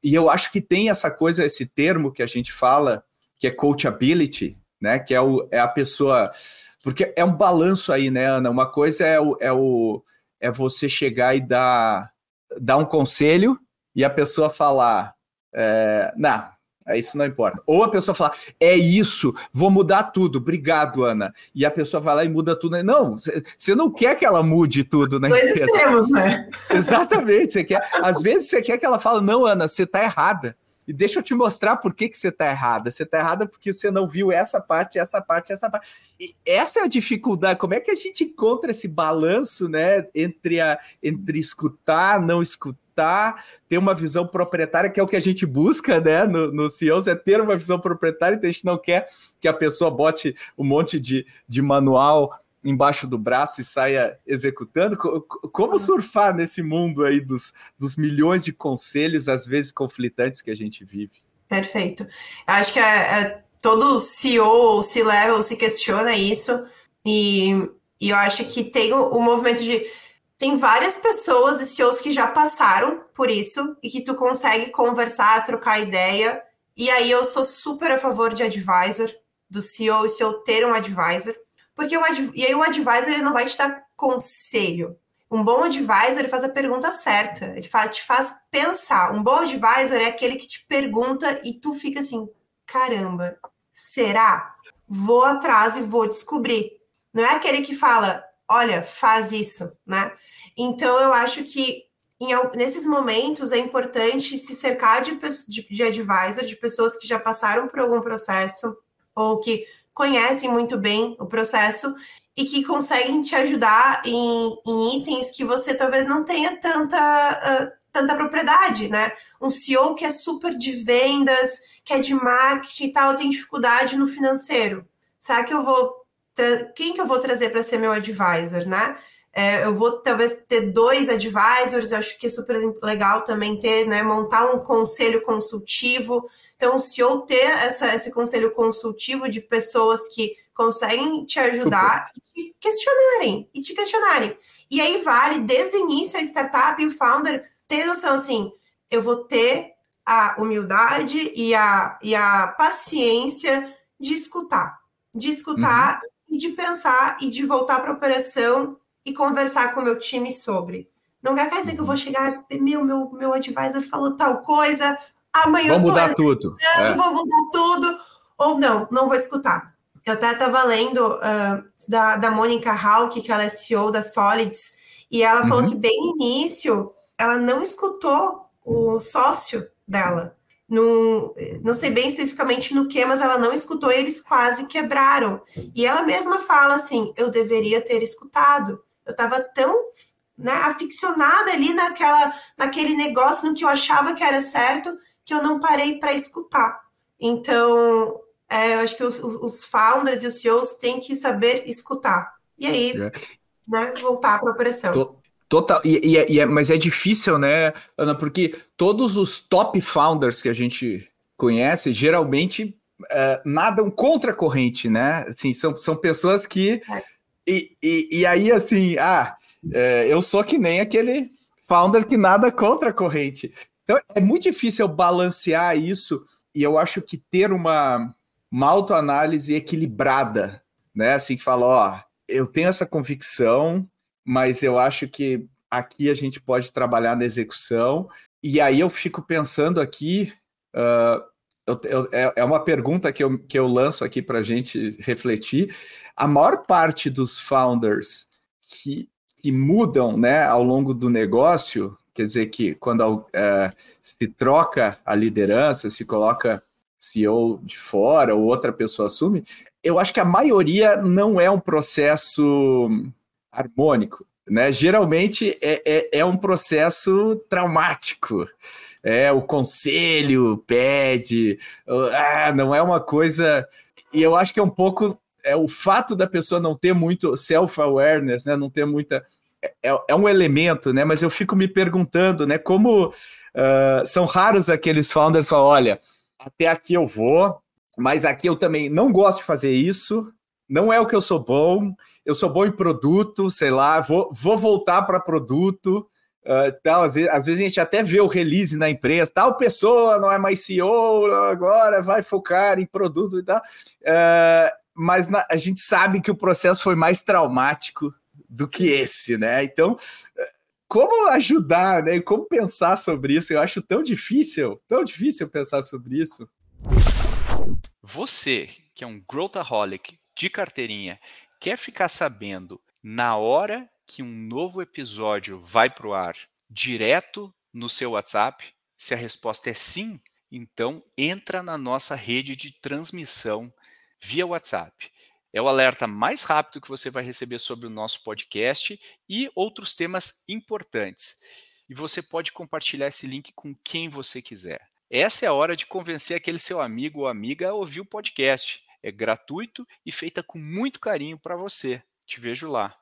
e eu acho que tem essa coisa, esse termo que a gente fala, que é coachability, né, que é, o, é a pessoa porque é um balanço aí, né, Ana? Uma coisa é, o, é, o, é você chegar e dar, dar um conselho e a pessoa falar, é, não, isso não importa. Ou a pessoa falar, é isso, vou mudar tudo, obrigado, Ana. E a pessoa vai lá e muda tudo. Não, você não quer que ela mude tudo, né? Dois extremos, né? Exatamente. Você quer, às vezes você quer que ela fale, não, Ana, você está errada. E deixa eu te mostrar por que, que você está errada. Você está errada porque você não viu essa parte, essa parte, essa parte. E essa é a dificuldade. Como é que a gente encontra esse balanço, né, entre, a, entre escutar, não escutar? ter uma visão proprietária, que é o que a gente busca, né, no, no CEOs, é ter uma visão proprietária, então a gente não quer que a pessoa bote um monte de, de manual embaixo do braço e saia executando. Como surfar nesse mundo aí dos, dos milhões de conselhos, às vezes conflitantes, que a gente vive? Perfeito. Acho que é, é, todo CEO ou C-level se questiona isso, e, e eu acho que tem o, o movimento de. Tem várias pessoas e CEOs que já passaram por isso e que tu consegue conversar, trocar ideia. E aí eu sou super a favor de advisor, do CEO e CEO ter um advisor porque o e aí o advisor ele não vai te dar conselho. Um bom advisor ele faz a pergunta certa, ele te faz pensar. Um bom advisor é aquele que te pergunta e tu fica assim: caramba, será? Vou atrás e vou descobrir. Não é aquele que fala, olha, faz isso, né? Então eu acho que em, nesses momentos é importante se cercar de, de, de advisor, de pessoas que já passaram por algum processo ou que conhecem muito bem o processo e que conseguem te ajudar em, em itens que você talvez não tenha tanta, uh, tanta propriedade, né? Um CEO que é super de vendas, que é de marketing e tal, tem dificuldade no financeiro. Será que eu vou. Quem que eu vou trazer para ser meu advisor, né? É, eu vou talvez ter dois advisors, acho que é super legal também ter, né? Montar um conselho consultivo então, se eu ter essa, esse conselho consultivo de pessoas que conseguem te ajudar Super. e te questionarem, e te questionarem. E aí vale, desde o início, a startup e o founder ter noção assim, eu vou ter a humildade e a, e a paciência de escutar. De escutar uhum. e de pensar e de voltar para a operação e conversar com o meu time sobre. Não quer dizer que eu vou uhum. chegar, meu, meu, meu advisor falou tal coisa, amanhã vou mudar tudo. É. Vou mudar tudo. Ou não, não vou escutar. Eu até estava lendo uh, da, da Mônica Hauck, que ela é CEO da Solids, e ela falou uhum. que bem no início ela não escutou o sócio dela. No, não sei bem especificamente no que, mas ela não escutou e eles quase quebraram. E ela mesma fala assim: eu deveria ter escutado. Eu estava tão né, aficionada ali naquela, naquele negócio, no que eu achava que era certo, que eu não parei para escutar. Então, é, eu acho que os, os, founders e os CEOs têm que saber escutar. E aí, é. né, voltar para a operação. Total, e, e, é, e é, mas é difícil, né, Ana, porque todos os top founders que a gente conhece geralmente uh, nadam contra a corrente, né? Assim, são, são pessoas que. É. E, e, e, aí, assim, ah, é, eu sou que nem aquele founder que nada contra a corrente. Então é muito difícil balancear isso e eu acho que ter uma, uma autoanálise equilibrada, né? Assim que fala, ó, eu tenho essa convicção, mas eu acho que aqui a gente pode trabalhar na execução. E aí eu fico pensando aqui, uh, eu, eu, é, é uma pergunta que eu, que eu lanço aqui para a gente refletir. A maior parte dos founders que, que mudam né, ao longo do negócio, Quer dizer que quando é, se troca a liderança, se coloca CEO de fora ou outra pessoa assume, eu acho que a maioria não é um processo harmônico. Né? Geralmente é, é, é um processo traumático. É, o conselho pede, ah, não é uma coisa. E eu acho que é um pouco é o fato da pessoa não ter muito self-awareness, né? não ter muita é, é, um elemento, né? Mas eu fico me perguntando, né? Como uh, são raros aqueles founders que falam, olha, até aqui eu vou, mas aqui eu também não gosto de fazer isso, não é o que eu sou bom, eu sou bom em produto, sei lá, vou, vou voltar para produto. Uh, tal, às vezes, às vezes, a gente até vê o release na empresa, tal pessoa não é mais CEO, agora vai focar em produto e tal. Uh, mas na, a gente sabe que o processo foi mais traumático do que esse, né? Então, como ajudar, né? Como pensar sobre isso? Eu acho tão difícil, tão difícil pensar sobre isso. Você, que é um growthaholic de carteirinha, quer ficar sabendo na hora que um novo episódio vai para o ar, direto no seu WhatsApp? Se a resposta é sim, então entra na nossa rede de transmissão via WhatsApp. É o alerta mais rápido que você vai receber sobre o nosso podcast e outros temas importantes. e você pode compartilhar esse link com quem você quiser. Essa é a hora de convencer aquele seu amigo ou amiga a ouvir o podcast. É gratuito e feita com muito carinho para você. Te vejo lá.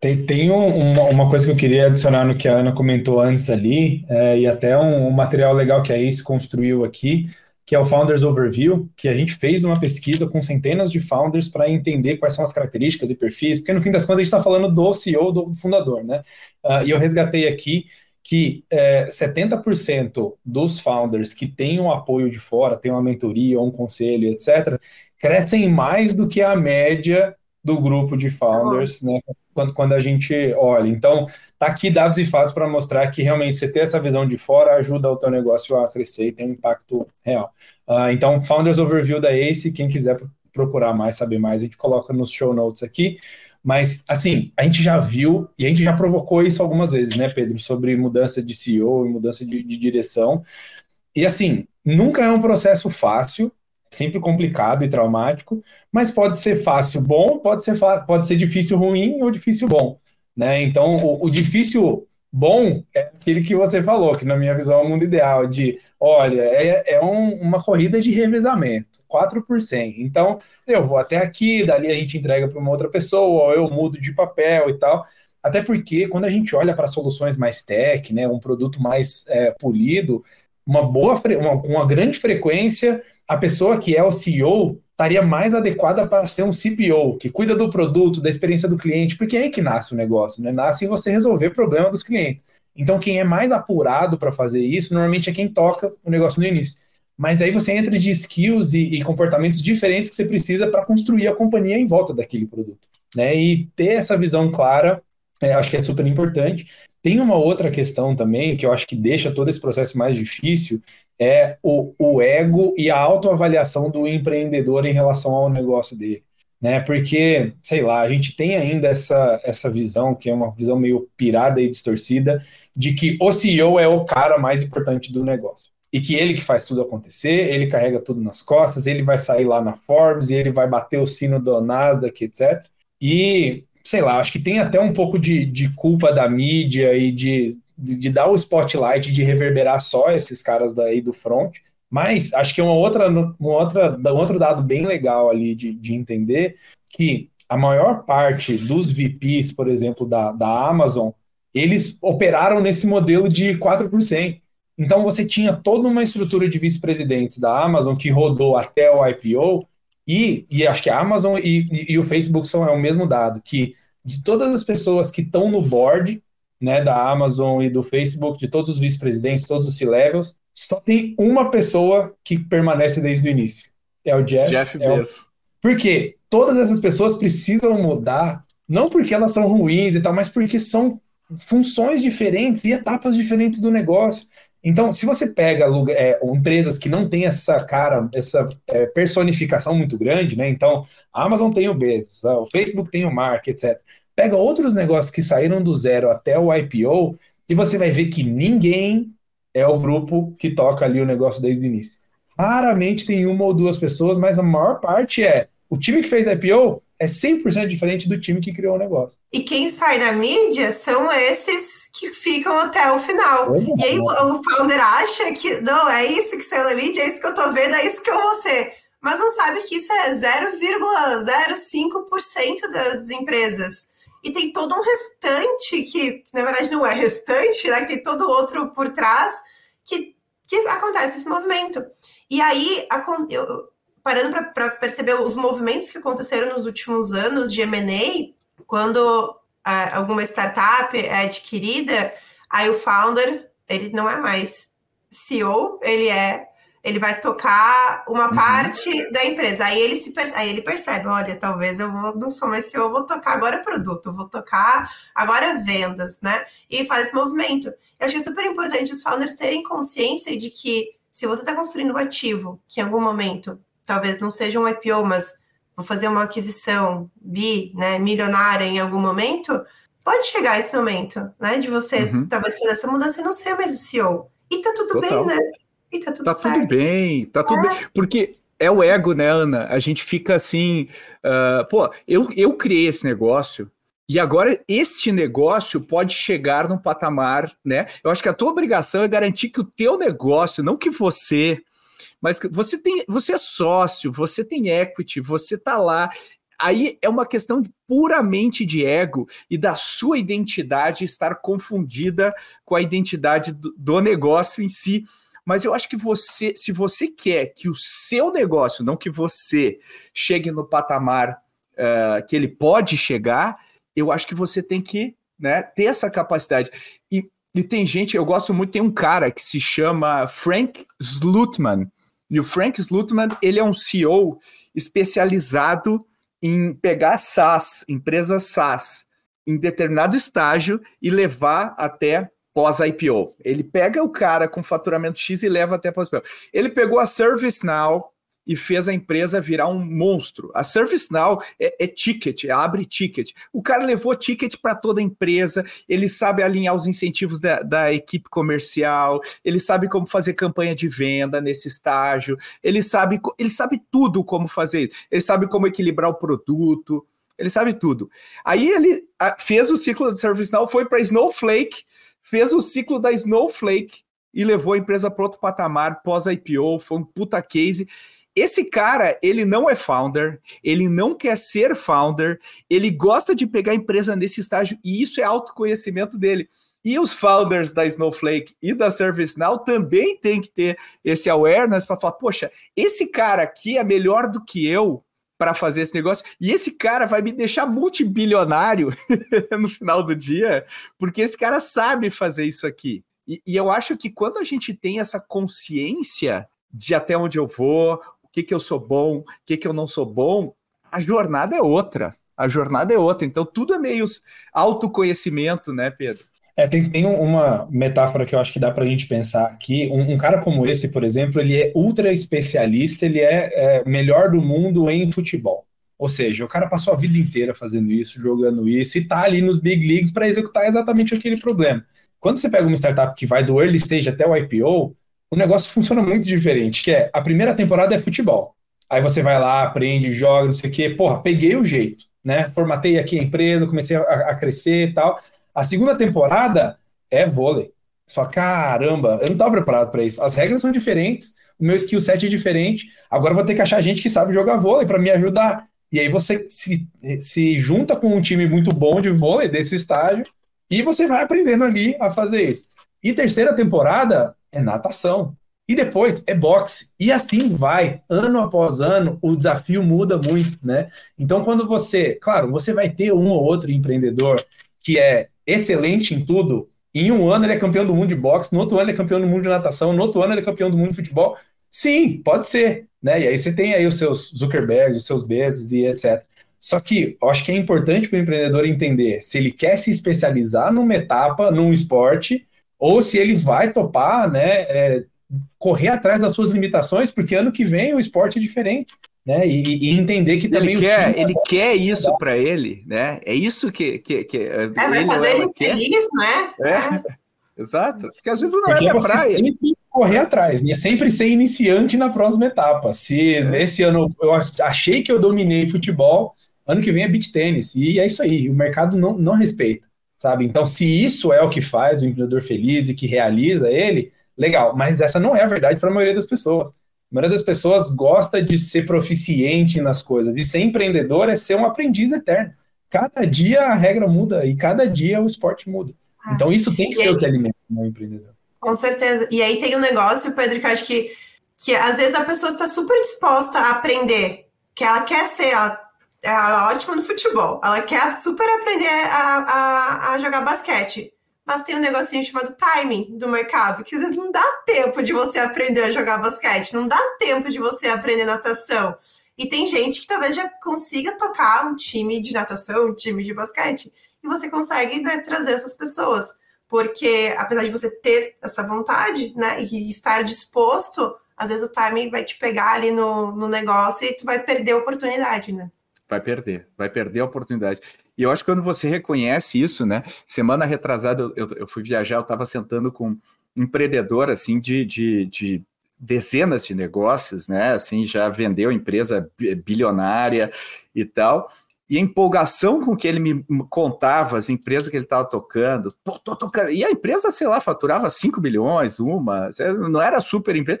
Tem, tem um, uma, uma, coisa que eu queria adicionar no que a Ana comentou antes ali, é, e até um, um, material legal que a Ace construiu aqui, que é o Founders Overview, que a gente fez uma pesquisa com centenas de founders para entender quais são as características e perfis, porque no fim das contas a gente está falando do CEO, do fundador, né? Uh, e eu resgatei aqui que é, 70% dos founders que têm um apoio de fora, têm uma mentoria, um conselho, etc., crescem mais do que a média do grupo de founders, né? Quando, quando a gente olha. Então, tá aqui dados e fatos para mostrar que realmente você ter essa visão de fora ajuda o teu negócio a crescer e tem um impacto real. Uh, então, Founders Overview da ACE, quem quiser procurar mais, saber mais, a gente coloca nos show notes aqui. Mas, assim, a gente já viu e a gente já provocou isso algumas vezes, né, Pedro, sobre mudança de CEO e mudança de, de direção. E, assim, nunca é um processo fácil, sempre complicado e traumático, mas pode ser fácil bom, pode ser, pode ser difícil ruim ou difícil bom. Né? Então, o, o difícil bom é aquele que você falou, que na minha visão é o mundo ideal, de, olha, é, é um, uma corrida de revezamento, 4 por 100. Então, eu vou até aqui, dali a gente entrega para uma outra pessoa, ou eu mudo de papel e tal. Até porque, quando a gente olha para soluções mais tech, né, um produto mais é, polido, uma boa, uma, uma grande frequência, a pessoa que é o CEO estaria mais adequada para ser um CPO, que cuida do produto, da experiência do cliente, porque é aí que nasce o negócio, né? Nasce em você resolver o problema dos clientes. Então, quem é mais apurado para fazer isso, normalmente é quem toca o negócio no início. Mas aí você entra de skills e, e comportamentos diferentes que você precisa para construir a companhia em volta daquele produto. Né? E ter essa visão clara, é, acho que é super importante. Tem uma outra questão também, que eu acho que deixa todo esse processo mais difícil, é o, o ego e a autoavaliação do empreendedor em relação ao negócio dele. Né? Porque, sei lá, a gente tem ainda essa, essa visão, que é uma visão meio pirada e distorcida, de que o CEO é o cara mais importante do negócio. E que ele que faz tudo acontecer, ele carrega tudo nas costas, ele vai sair lá na Forbes, ele vai bater o sino do Nasdaq, etc. E sei lá, acho que tem até um pouco de, de culpa da mídia e de, de, de, dar o spotlight, de reverberar só esses caras daí do front. Mas acho que é uma outra, uma outra, um outro dado bem legal ali de, de entender que a maior parte dos VPs, por exemplo, da, da Amazon, eles operaram nesse modelo de 4%. Então você tinha toda uma estrutura de vice-presidentes da Amazon que rodou até o IPO, e, e acho que a Amazon e, e, e, o Facebook são é o mesmo dado, que de todas as pessoas que estão no board né, da Amazon e do Facebook, de todos os vice-presidentes, todos os C-levels, só tem uma pessoa que permanece desde o início. É o Jeff. Jeff é Bezos. O... Porque todas essas pessoas precisam mudar, não porque elas são ruins e tal, mas porque são funções diferentes e etapas diferentes do negócio. Então, se você pega é, empresas que não têm essa cara, essa é, personificação muito grande, né? Então, a Amazon tem o Bezos, o Facebook tem o Mark, etc. Pega outros negócios que saíram do zero até o IPO e você vai ver que ninguém é o grupo que toca ali o negócio desde o início. Raramente tem uma ou duas pessoas, mas a maior parte é o time que fez IPO é 100% diferente do time que criou o negócio. E quem sai da mídia são esses que ficam até o final. É, e aí o founder acha que, não, é isso que saiu da mídia, é isso que eu tô vendo, é isso que eu vou ser. Mas não sabe que isso é 0,05% das empresas. E tem todo um restante que, na verdade, não é restante, né? Que tem todo outro por trás que, que acontece esse movimento. E aí, a, eu, parando para perceber os movimentos que aconteceram nos últimos anos de M&A, quando alguma startup é adquirida, aí o founder, ele não é mais CEO, ele é ele vai tocar uma uhum. parte da empresa. Aí ele se aí ele percebe, olha, talvez eu vou, não sou mais CEO, vou tocar agora produto, vou tocar agora vendas, né? E faz esse movimento. Eu achei super importante os founders terem consciência de que se você está construindo um ativo que em algum momento talvez não seja um IPO, mas vou fazer uma aquisição bi, né, milionária em algum momento, pode chegar esse momento, né, de você uhum. talvez fazer essa mudança e não ser mais o CEO. E tá tudo Total. bem, né? E tá tudo tá certo. tudo bem, tá tudo é. bem. Porque é o ego, né, Ana? A gente fica assim, uh, pô, eu, eu criei esse negócio E agora este negócio pode chegar num patamar, né? Eu acho que a tua obrigação é garantir que o teu negócio, não que você, mas que você tem, você é sócio, você tem equity, você tá lá. Aí é uma questão puramente de ego e da sua identidade estar confundida com a identidade do, do negócio em si. Mas eu acho que você, se você quer que o seu negócio, não que você chegue no patamar uh, que ele pode chegar, eu acho que você tem que né, ter essa capacidade. E, e tem gente, eu gosto muito, tem um cara que se chama Frank Slutman. E o Frank Slutman, ele é um CEO especializado em pegar SaaS, empresas SaaS, em determinado estágio e levar até pós-IPO. Ele pega o cara com faturamento X e leva até pós-IPO. Ele pegou a ServiceNow, e fez a empresa virar um monstro. A ServiceNow é, é ticket, abre ticket. O cara levou ticket para toda a empresa, ele sabe alinhar os incentivos da, da, equipe comercial, ele sabe como fazer campanha de venda nesse estágio, ele sabe, ele sabe tudo como fazer isso, ele sabe como equilibrar o produto, ele sabe tudo. Aí ele fez o ciclo da ServiceNow, foi para Snowflake, fez o ciclo da Snowflake e levou a empresa para outro patamar pós-IPO, foi um puta case. Esse cara, ele não é founder, ele não quer ser founder, ele gosta de pegar a empresa nesse estágio e isso é autoconhecimento dele. E os founders da Snowflake e da ServiceNow também têm que ter esse awareness para falar: poxa, esse cara aqui é melhor do que eu para fazer esse negócio, e esse cara vai me deixar multibilionário no final do dia, porque esse cara sabe fazer isso aqui. E, e eu acho que quando a gente tem essa consciência de até onde eu vou, que, que eu sou bom, o que, que eu não sou bom, a jornada é outra. A jornada é outra. Então, tudo é meio autoconhecimento, né, Pedro? É, tem, tem uma metáfora que eu acho que dá para a gente pensar aqui. Um, um, cara como esse, por exemplo, ele é ultra especialista, ele é, é, melhor do mundo em futebol. Ou seja, o cara passou a vida inteira fazendo isso, jogando isso, e tá ali nos big leagues para executar exatamente aquele problema. Quando você pega uma startup que vai do early stage até o IPO, o negócio funciona muito diferente, que é a primeira temporada é futebol. Aí você vai lá, aprende, joga, não sei o quê. Porra, peguei o jeito, né? Formatei aqui a empresa, comecei a, a crescer e tal. A segunda temporada é vôlei. Você fala, caramba, eu não estava preparado para isso. As regras são diferentes, o meu skill set é diferente. Agora vou ter que achar gente que sabe jogar vôlei para me ajudar. E aí você se, se junta com um time muito bom de vôlei desse estágio e você vai aprendendo ali a fazer isso. E terceira temporada é natação. E depois é boxe. E assim vai, ano após ano, o desafio muda muito, né? Então, quando você, claro, você vai ter um ou outro empreendedor que é excelente em tudo. Em um ano ele é campeão do mundo de boxe, no outro ano ele é campeão do mundo de natação, no outro ano ele é campeão do mundo de futebol. Sim, pode ser, né? E aí você tem aí os seus Zuckerberg, os seus Bezos e etc. Só que eu acho que é importante para o empreendedor entender se ele quer se especializar numa etapa, num esporte, ou se ele vai topar, né, é, correr atrás das suas limitações, porque ano que vem o esporte é diferente. Né, e, e entender que também ele quer, ele quer isso para ele, né? É isso que, que, que é, vai ele fazer ele feliz, né? É, é. Exato, porque às vezes não porque é pra praia. Sempre correr atrás, né? Sempre ser iniciante na próxima etapa. Se é. nesse ano eu achei que eu dominei futebol, ano que vem é beach tênis. E é isso aí, o mercado não, não respeita sabe? Então, se isso é o que faz o empreendedor feliz e que realiza ele, legal. Mas essa não é a verdade para a maioria das pessoas. A maioria das pessoas gosta de ser proficiente nas coisas. De ser empreendedor é ser um aprendiz eterno. Cada dia a regra muda e cada dia o esporte muda. Ah, então, isso tem que ser aí, o que alimenta o empreendedor. Com certeza. E aí tem um negócio, Pedro, que eu acho que, que às vezes a pessoa está super disposta a aprender, que ela quer ser, ela ela é ótima no futebol. Ela quer super aprender a, a, a, jogar basquete. Mas tem um negocinho chamado timing do mercado, que às vezes não dá tempo de você aprender a jogar basquete, não dá tempo de você aprender natação. E tem gente que talvez já consiga tocar um time de natação, um time de basquete. E você consegue né, trazer essas pessoas. Porque apesar de você ter essa vontade, né, e estar disposto, às vezes o timing vai te pegar ali no, no negócio e tu vai perder a oportunidade, né? vai perder, vai perder a oportunidade. E eu acho que quando você reconhece isso, né? Semana retrasada eu, eu fui viajar, eu estava sentando com um empreendedor assim de, de, de, dezenas de negócios, né? Assim, já vendeu empresa bilionária e tal. e a empolgação com que ele me contava as empresas que ele estava tocando, tô tocando, e a empresa, sei lá, faturava 5 milhões, uma, não era super empresa.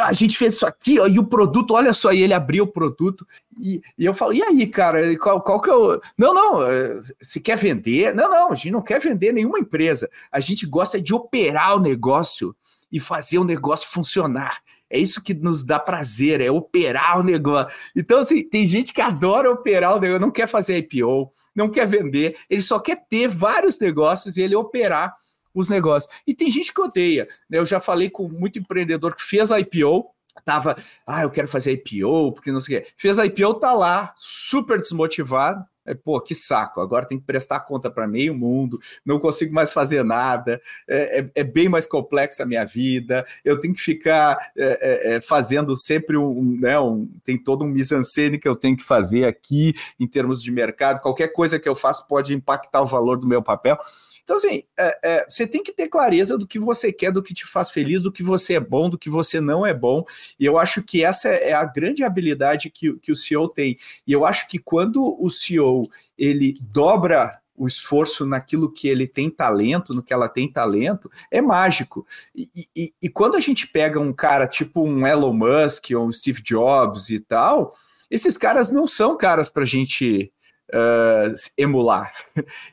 A gente fez isso aqui, ó, e o produto, olha só, e ele abriu o produto, e, e eu falo, e aí, cara, qual, qual que é o. Não, não, eh, se quer vender? Não, não, a gente não quer vender nenhuma empresa. A gente gosta de operar o negócio e fazer o negócio funcionar. É isso que nos dá prazer, é operar o negócio. Então, assim, tem gente que adora operar o negócio, não quer fazer IPO, não quer vender, ele só quer ter vários negócios e ele operar os negócios. E tem gente que odeia. Né? Eu já falei com muito empreendedor que fez IPO, tava, ah, eu quero fazer IPO, porque não sei o quê. Fez IPO, tá lá, super desmotivado, é, pô, que saco, agora tem que prestar conta para meio mundo, não consigo mais fazer nada, é, é, é, bem mais complexa a minha vida, eu tenho que ficar é, é, é fazendo sempre um, né, um, tem todo um mise-en-scène que eu tenho que fazer aqui em termos de mercado, qualquer coisa que eu faço pode impactar o valor do meu papel. Então, assim, é, é, você tem que ter clareza do que você quer, do que te faz feliz, do que você é bom, do que você não é bom. E eu acho que essa é a grande habilidade que, que o CEO tem. E eu acho que quando o CEO ele dobra o esforço naquilo que ele tem talento, no que ela tem talento, é mágico. E, e, e, quando a gente pega um cara tipo um Elon Musk ou um Steve Jobs e tal, esses caras não são caras para a gente uh, emular.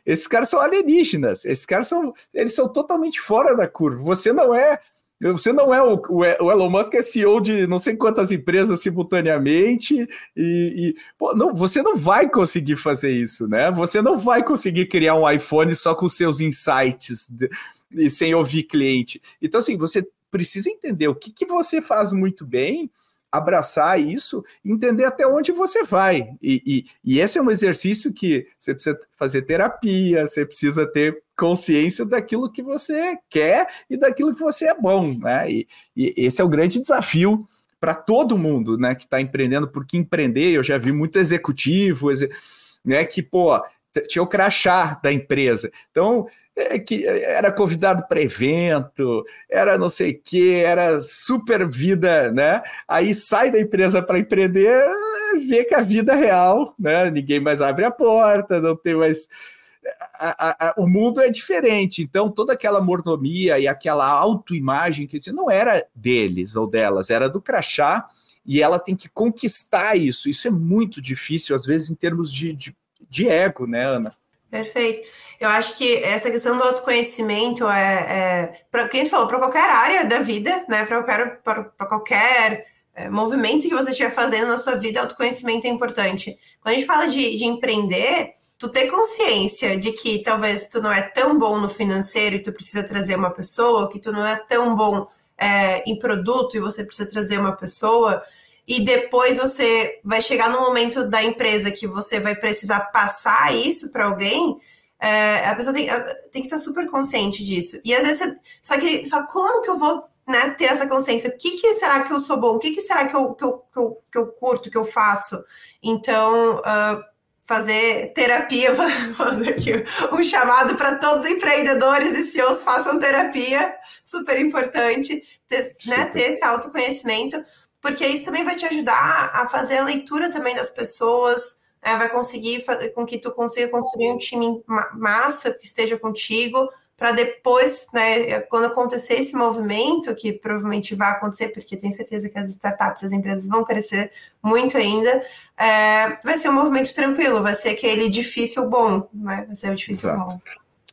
Esses caras são alienígenas, esses caras são, eles são totalmente fora da curva. Você não é você não é o, o, Elon Musk é CEO de não sei quantas empresas simultaneamente e, e pô, não, você não vai conseguir fazer isso, né? Você não vai conseguir criar um iPhone só com seus insights de, e sem ouvir cliente. Então assim, você precisa entender o que, que você faz muito bem abraçar isso entender até onde você vai. E, e, e, esse é um exercício que você precisa fazer terapia, você precisa ter consciência daquilo que você quer e daquilo que você é bom. Né? E, e esse é o grande desafio para todo mundo né, que está empreendendo, porque empreender, eu já vi muito executivo, né, que, pô, tinha o crachá da empresa. Então, é que era convidado para evento, era não sei o que, era super vida, né? Aí sai da empresa para empreender, vê que a vida é real, né? Ninguém mais abre a porta, não tem mais. A, a, a, o mundo é diferente, então toda aquela mordomia e aquela autoimagem que não era deles ou delas, era do crachá, e ela tem que conquistar isso. Isso é muito difícil, às vezes, em termos de, de de ego, né, Ana? Perfeito. Eu acho que essa questão do autoconhecimento é, é para quem falou, para qualquer área da vida, né? Para qualquer, para qualquer é, movimento que você estiver fazendo na sua vida, autoconhecimento é importante. Quando a gente fala de, de empreender, tu ter consciência de que talvez tu não é tão bom no financeiro e tu precisa trazer uma pessoa, que tu não é tão bom é, em produto e você precisa trazer uma pessoa, e depois você vai chegar no momento da empresa que você vai precisar passar isso para alguém, é, a pessoa tem, tem que estar super consciente disso. E às vezes, você, só que só como que eu vou né, ter essa consciência? O que, que será que eu sou bom? O que, que será que eu, que, eu, que, eu, que eu curto, que eu faço? Então, uh, fazer terapia, fazer aqui um chamado para todos os empreendedores e CEOs façam terapia, super importante, ter, né, super. Né, ter esse autoconhecimento porque isso também vai te ajudar a fazer a leitura também das pessoas, né? vai conseguir fazer com que tu consiga construir um time massa que esteja contigo, para depois, né, quando acontecer esse movimento, que provavelmente vai acontecer, porque tenho certeza que as startups, as empresas vão crescer muito ainda, é, vai ser um movimento tranquilo, vai ser aquele difícil bom, né? Vai ser o difícil Exato. bom.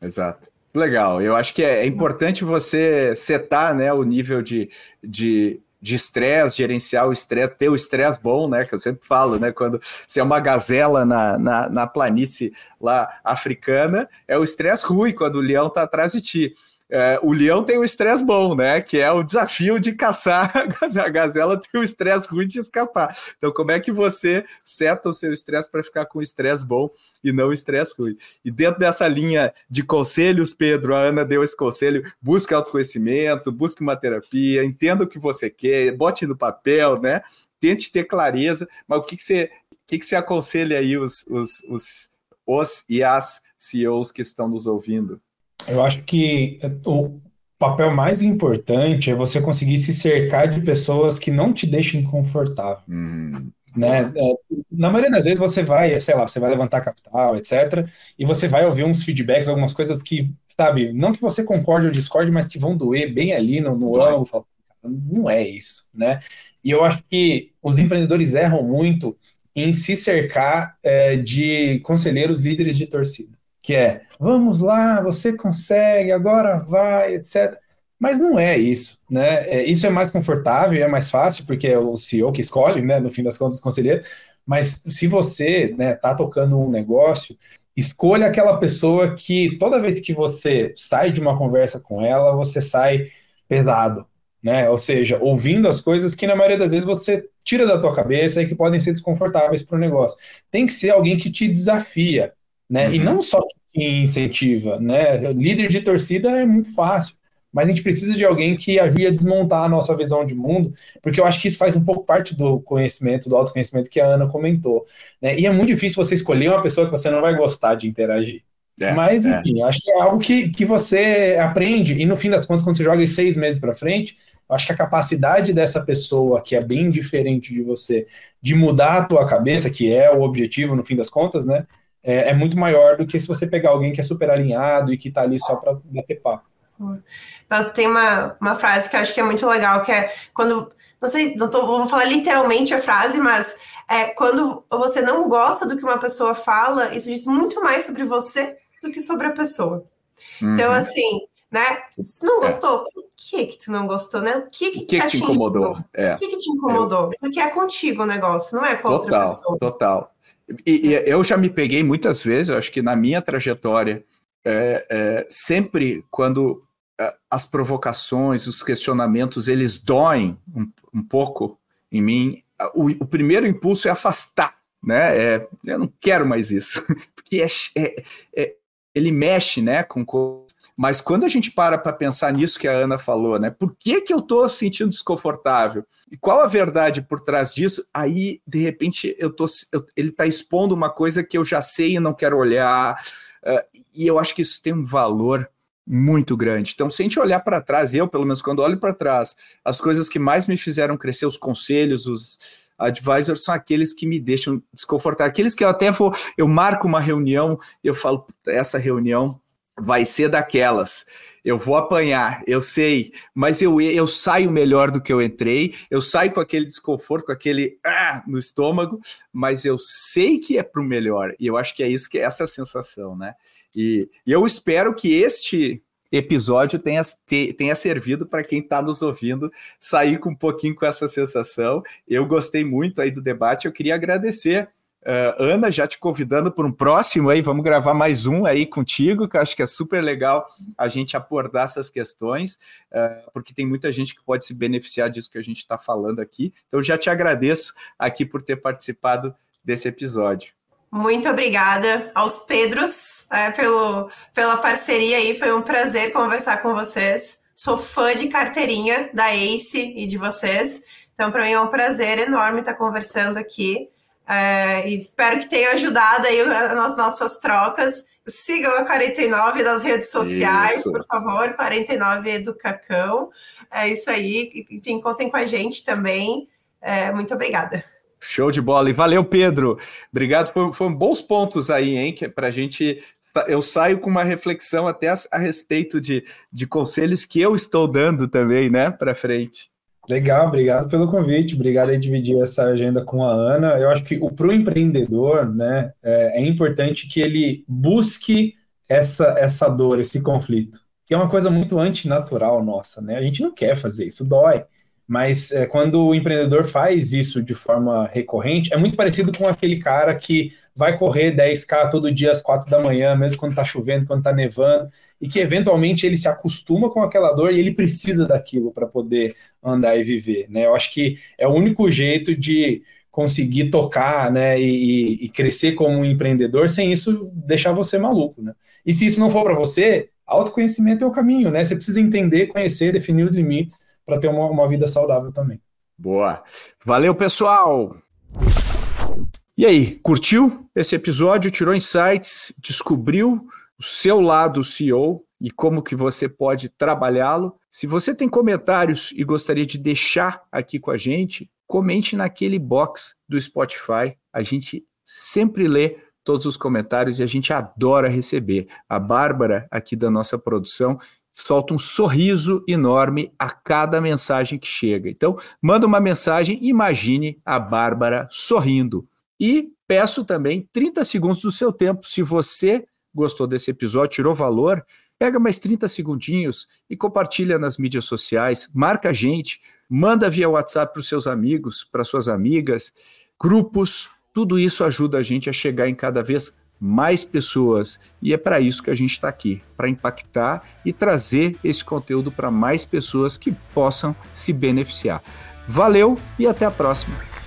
Exato. Legal, eu acho que é, é importante você setar né, o nível de, de de estresse, gerenciar o estresse, ter o estresse bom, né? Que eu sempre falo, né? Quando você é uma gazela na, na, na planície lá africana, é o estresse ruim quando o leão está atrás de ti. É, o leão tem o estresse bom, né? Que é o desafio de caçar a gazela, tem o estresse ruim de escapar. Então, como é que você seta o seu estresse para ficar com estresse bom e não estresse ruim? E dentro dessa linha de conselhos, Pedro, a Ana deu esse conselho: busque autoconhecimento, busque uma terapia, entenda o que você quer, bote no papel, né? Tente ter clareza, mas o que, que você. O que, que você aconselha aí os, os, os, os e as CEOs que estão nos ouvindo? Eu acho que o papel mais importante é você conseguir se cercar de pessoas que não te deixem confortável. Hum, Né? É, na maioria das vezes você vai, sei lá, você vai levantar capital, etc. E você vai ouvir uns feedbacks, algumas coisas que, sabe, não que você concorde ou discorde, mas que vão doer bem ali no, no ângulo. Não é isso, né? E eu acho que os empreendedores erram muito em se cercar é, de conselheiros líderes de torcida, que é, vamos lá, você consegue, agora vai, etc. Mas não é isso, né? É, isso é mais confortável, é mais fácil, porque é o CEO que escolhe, né? No fim das contas, o conselheiro. Mas se você né, tá tocando um negócio, escolha aquela pessoa que toda vez que você sai de uma conversa com ela, você sai pesado, né? Ou seja, ouvindo as coisas que na maioria das vezes você tira da tua cabeça e que podem ser desconfortáveis para o negócio. Tem que ser alguém que te desafia, né? Uhum. E não só que te incentiva, né? Líder de torcida é muito fácil mas a gente precisa de alguém que ajude a desmontar a nossa visão de mundo, porque eu acho que isso faz um pouco parte do conhecimento, do autoconhecimento que a Ana comentou. Né? E é muito difícil você escolher uma pessoa que você não vai gostar de interagir. É, Mas, enfim, é. acho que é algo que, que você aprende, e no fim das contas, quando você joga seis meses para frente, acho que a capacidade dessa pessoa, que é bem diferente de você, de mudar a tua cabeça, que é o objetivo, no fim das contas, né? É, é muito maior do que se você pegar alguém que é super alinhado e que está ali só para bater papo. Mas tem uma, uma frase que eu acho que é muito legal, que é quando. Não sei, não tô, vou falar literalmente a frase, mas é, quando você não gosta do que uma pessoa fala, isso diz muito mais sobre você do que sobre a pessoa. Então, uhum. Então, assim, né? Se não é. gostou, é. por que que tu não gostou, né? O que que, que, que te incomodou? É. O que que te incomodou? Porque é contigo o negócio, não é com total, outra pessoa. Total, e, e, eu já me peguei muitas vezes, eu acho que na minha trajetória, é, é, sempre quando as provocações, os questionamentos, eles doem um, um pouco em mim. O, o, primeiro impulso é afastar, né? É, eu não quero mais isso, porque é, é, é, ele mexe, né, com mas quando a gente para para pensar nisso que a Ana falou, né? Por que, que eu estou sentindo desconfortável? E qual a verdade por trás disso? Aí, de repente, eu tô, eu, ele está expondo uma coisa que eu já sei e não quero olhar. Uh, e eu acho que isso tem um valor muito grande. Então, se a gente olhar para trás, eu, pelo menos, quando olho para trás, as coisas que mais me fizeram crescer, os conselhos, os advisors, são aqueles que me deixam desconfortável. Aqueles que eu até vou, eu marco uma reunião, eu falo, essa reunião vai ser daquelas. Eu vou apanhar, eu sei, mas eu, eu saio melhor do que eu entrei, eu saio com aquele desconforto, com aquele ah, no estômago, mas eu sei que é para o melhor. E eu acho que é isso que é essa sensação, né? E, e eu espero que este episódio tenha, tenha servido para quem está nos ouvindo sair com um pouquinho com essa sensação. Eu gostei muito aí do debate, eu queria agradecer Uh, Ana, já te convidando para um próximo aí, vamos gravar mais um aí contigo, que eu acho que é super legal a gente abordar essas questões, uh, porque tem muita gente que pode se beneficiar disso que a gente está falando aqui. Então, já te agradeço aqui por ter participado desse episódio. Muito obrigada aos Pedros é, pelo, pela parceria aí, foi um prazer conversar com vocês. Sou fã de carteirinha da ACE e de vocês, então para mim é um prazer enorme estar conversando aqui. É, e espero que tenha ajudado aí nas nossas trocas. Sigam a 49 nas redes sociais, isso. por favor, 49 Educacão. É isso aí. Enfim, contem com a gente também. É, muito obrigada. Show de bola. E valeu, Pedro. Obrigado. Foram, foram bons pontos aí, hein? É para a gente eu saio com uma reflexão até a, a, respeito de, de conselhos que eu estou dando também, né, para frente. Legal, obrigado pelo convite, obrigado aí dividir essa agenda com a Ana. Eu acho que o pro empreendedor, né, é, é, importante que ele busque essa essa dor, esse conflito, que é uma coisa muito antinatural nossa, né? A gente não quer fazer isso, dói. Mas é, quando o empreendedor faz isso de forma recorrente, é muito parecido com aquele cara que vai correr 10K todo dia às 4 da manhã, mesmo quando está chovendo, quando está nevando, e que eventualmente ele se acostuma com aquela dor e ele precisa daquilo para poder andar e viver. Né? Eu acho que é o único jeito de conseguir tocar né, e, e crescer como um empreendedor sem isso deixar você maluco. Né? E se isso não for para você, autoconhecimento é o caminho, né? Você precisa entender, conhecer, definir os limites para ter uma, uma vida saudável também. Boa. Valeu, pessoal! E aí, curtiu esse episódio? Tirou insights? Descobriu o seu lado CEO e como que você pode trabalhá-lo? Se você tem comentários e gostaria de deixar aqui com a gente, comente naquele box do Spotify. A gente sempre lê todos os comentários e a gente adora receber. A Bárbara, aqui da nossa produção, solta um sorriso enorme a cada mensagem que chega. Então, manda uma mensagem, imagine a Bárbara sorrindo. E peço também 30 segundos do seu tempo. Se você gostou desse episódio, tirou valor, pega mais 30 segundinhos e compartilha nas mídias sociais, marca a gente, manda via WhatsApp para os seus amigos, para suas amigas, grupos, tudo isso ajuda a gente a chegar em cada vez mais pessoas. E é para isso que a gente está aqui, para impactar e trazer esse conteúdo para mais pessoas que possam se beneficiar. Valeu e até a próxima!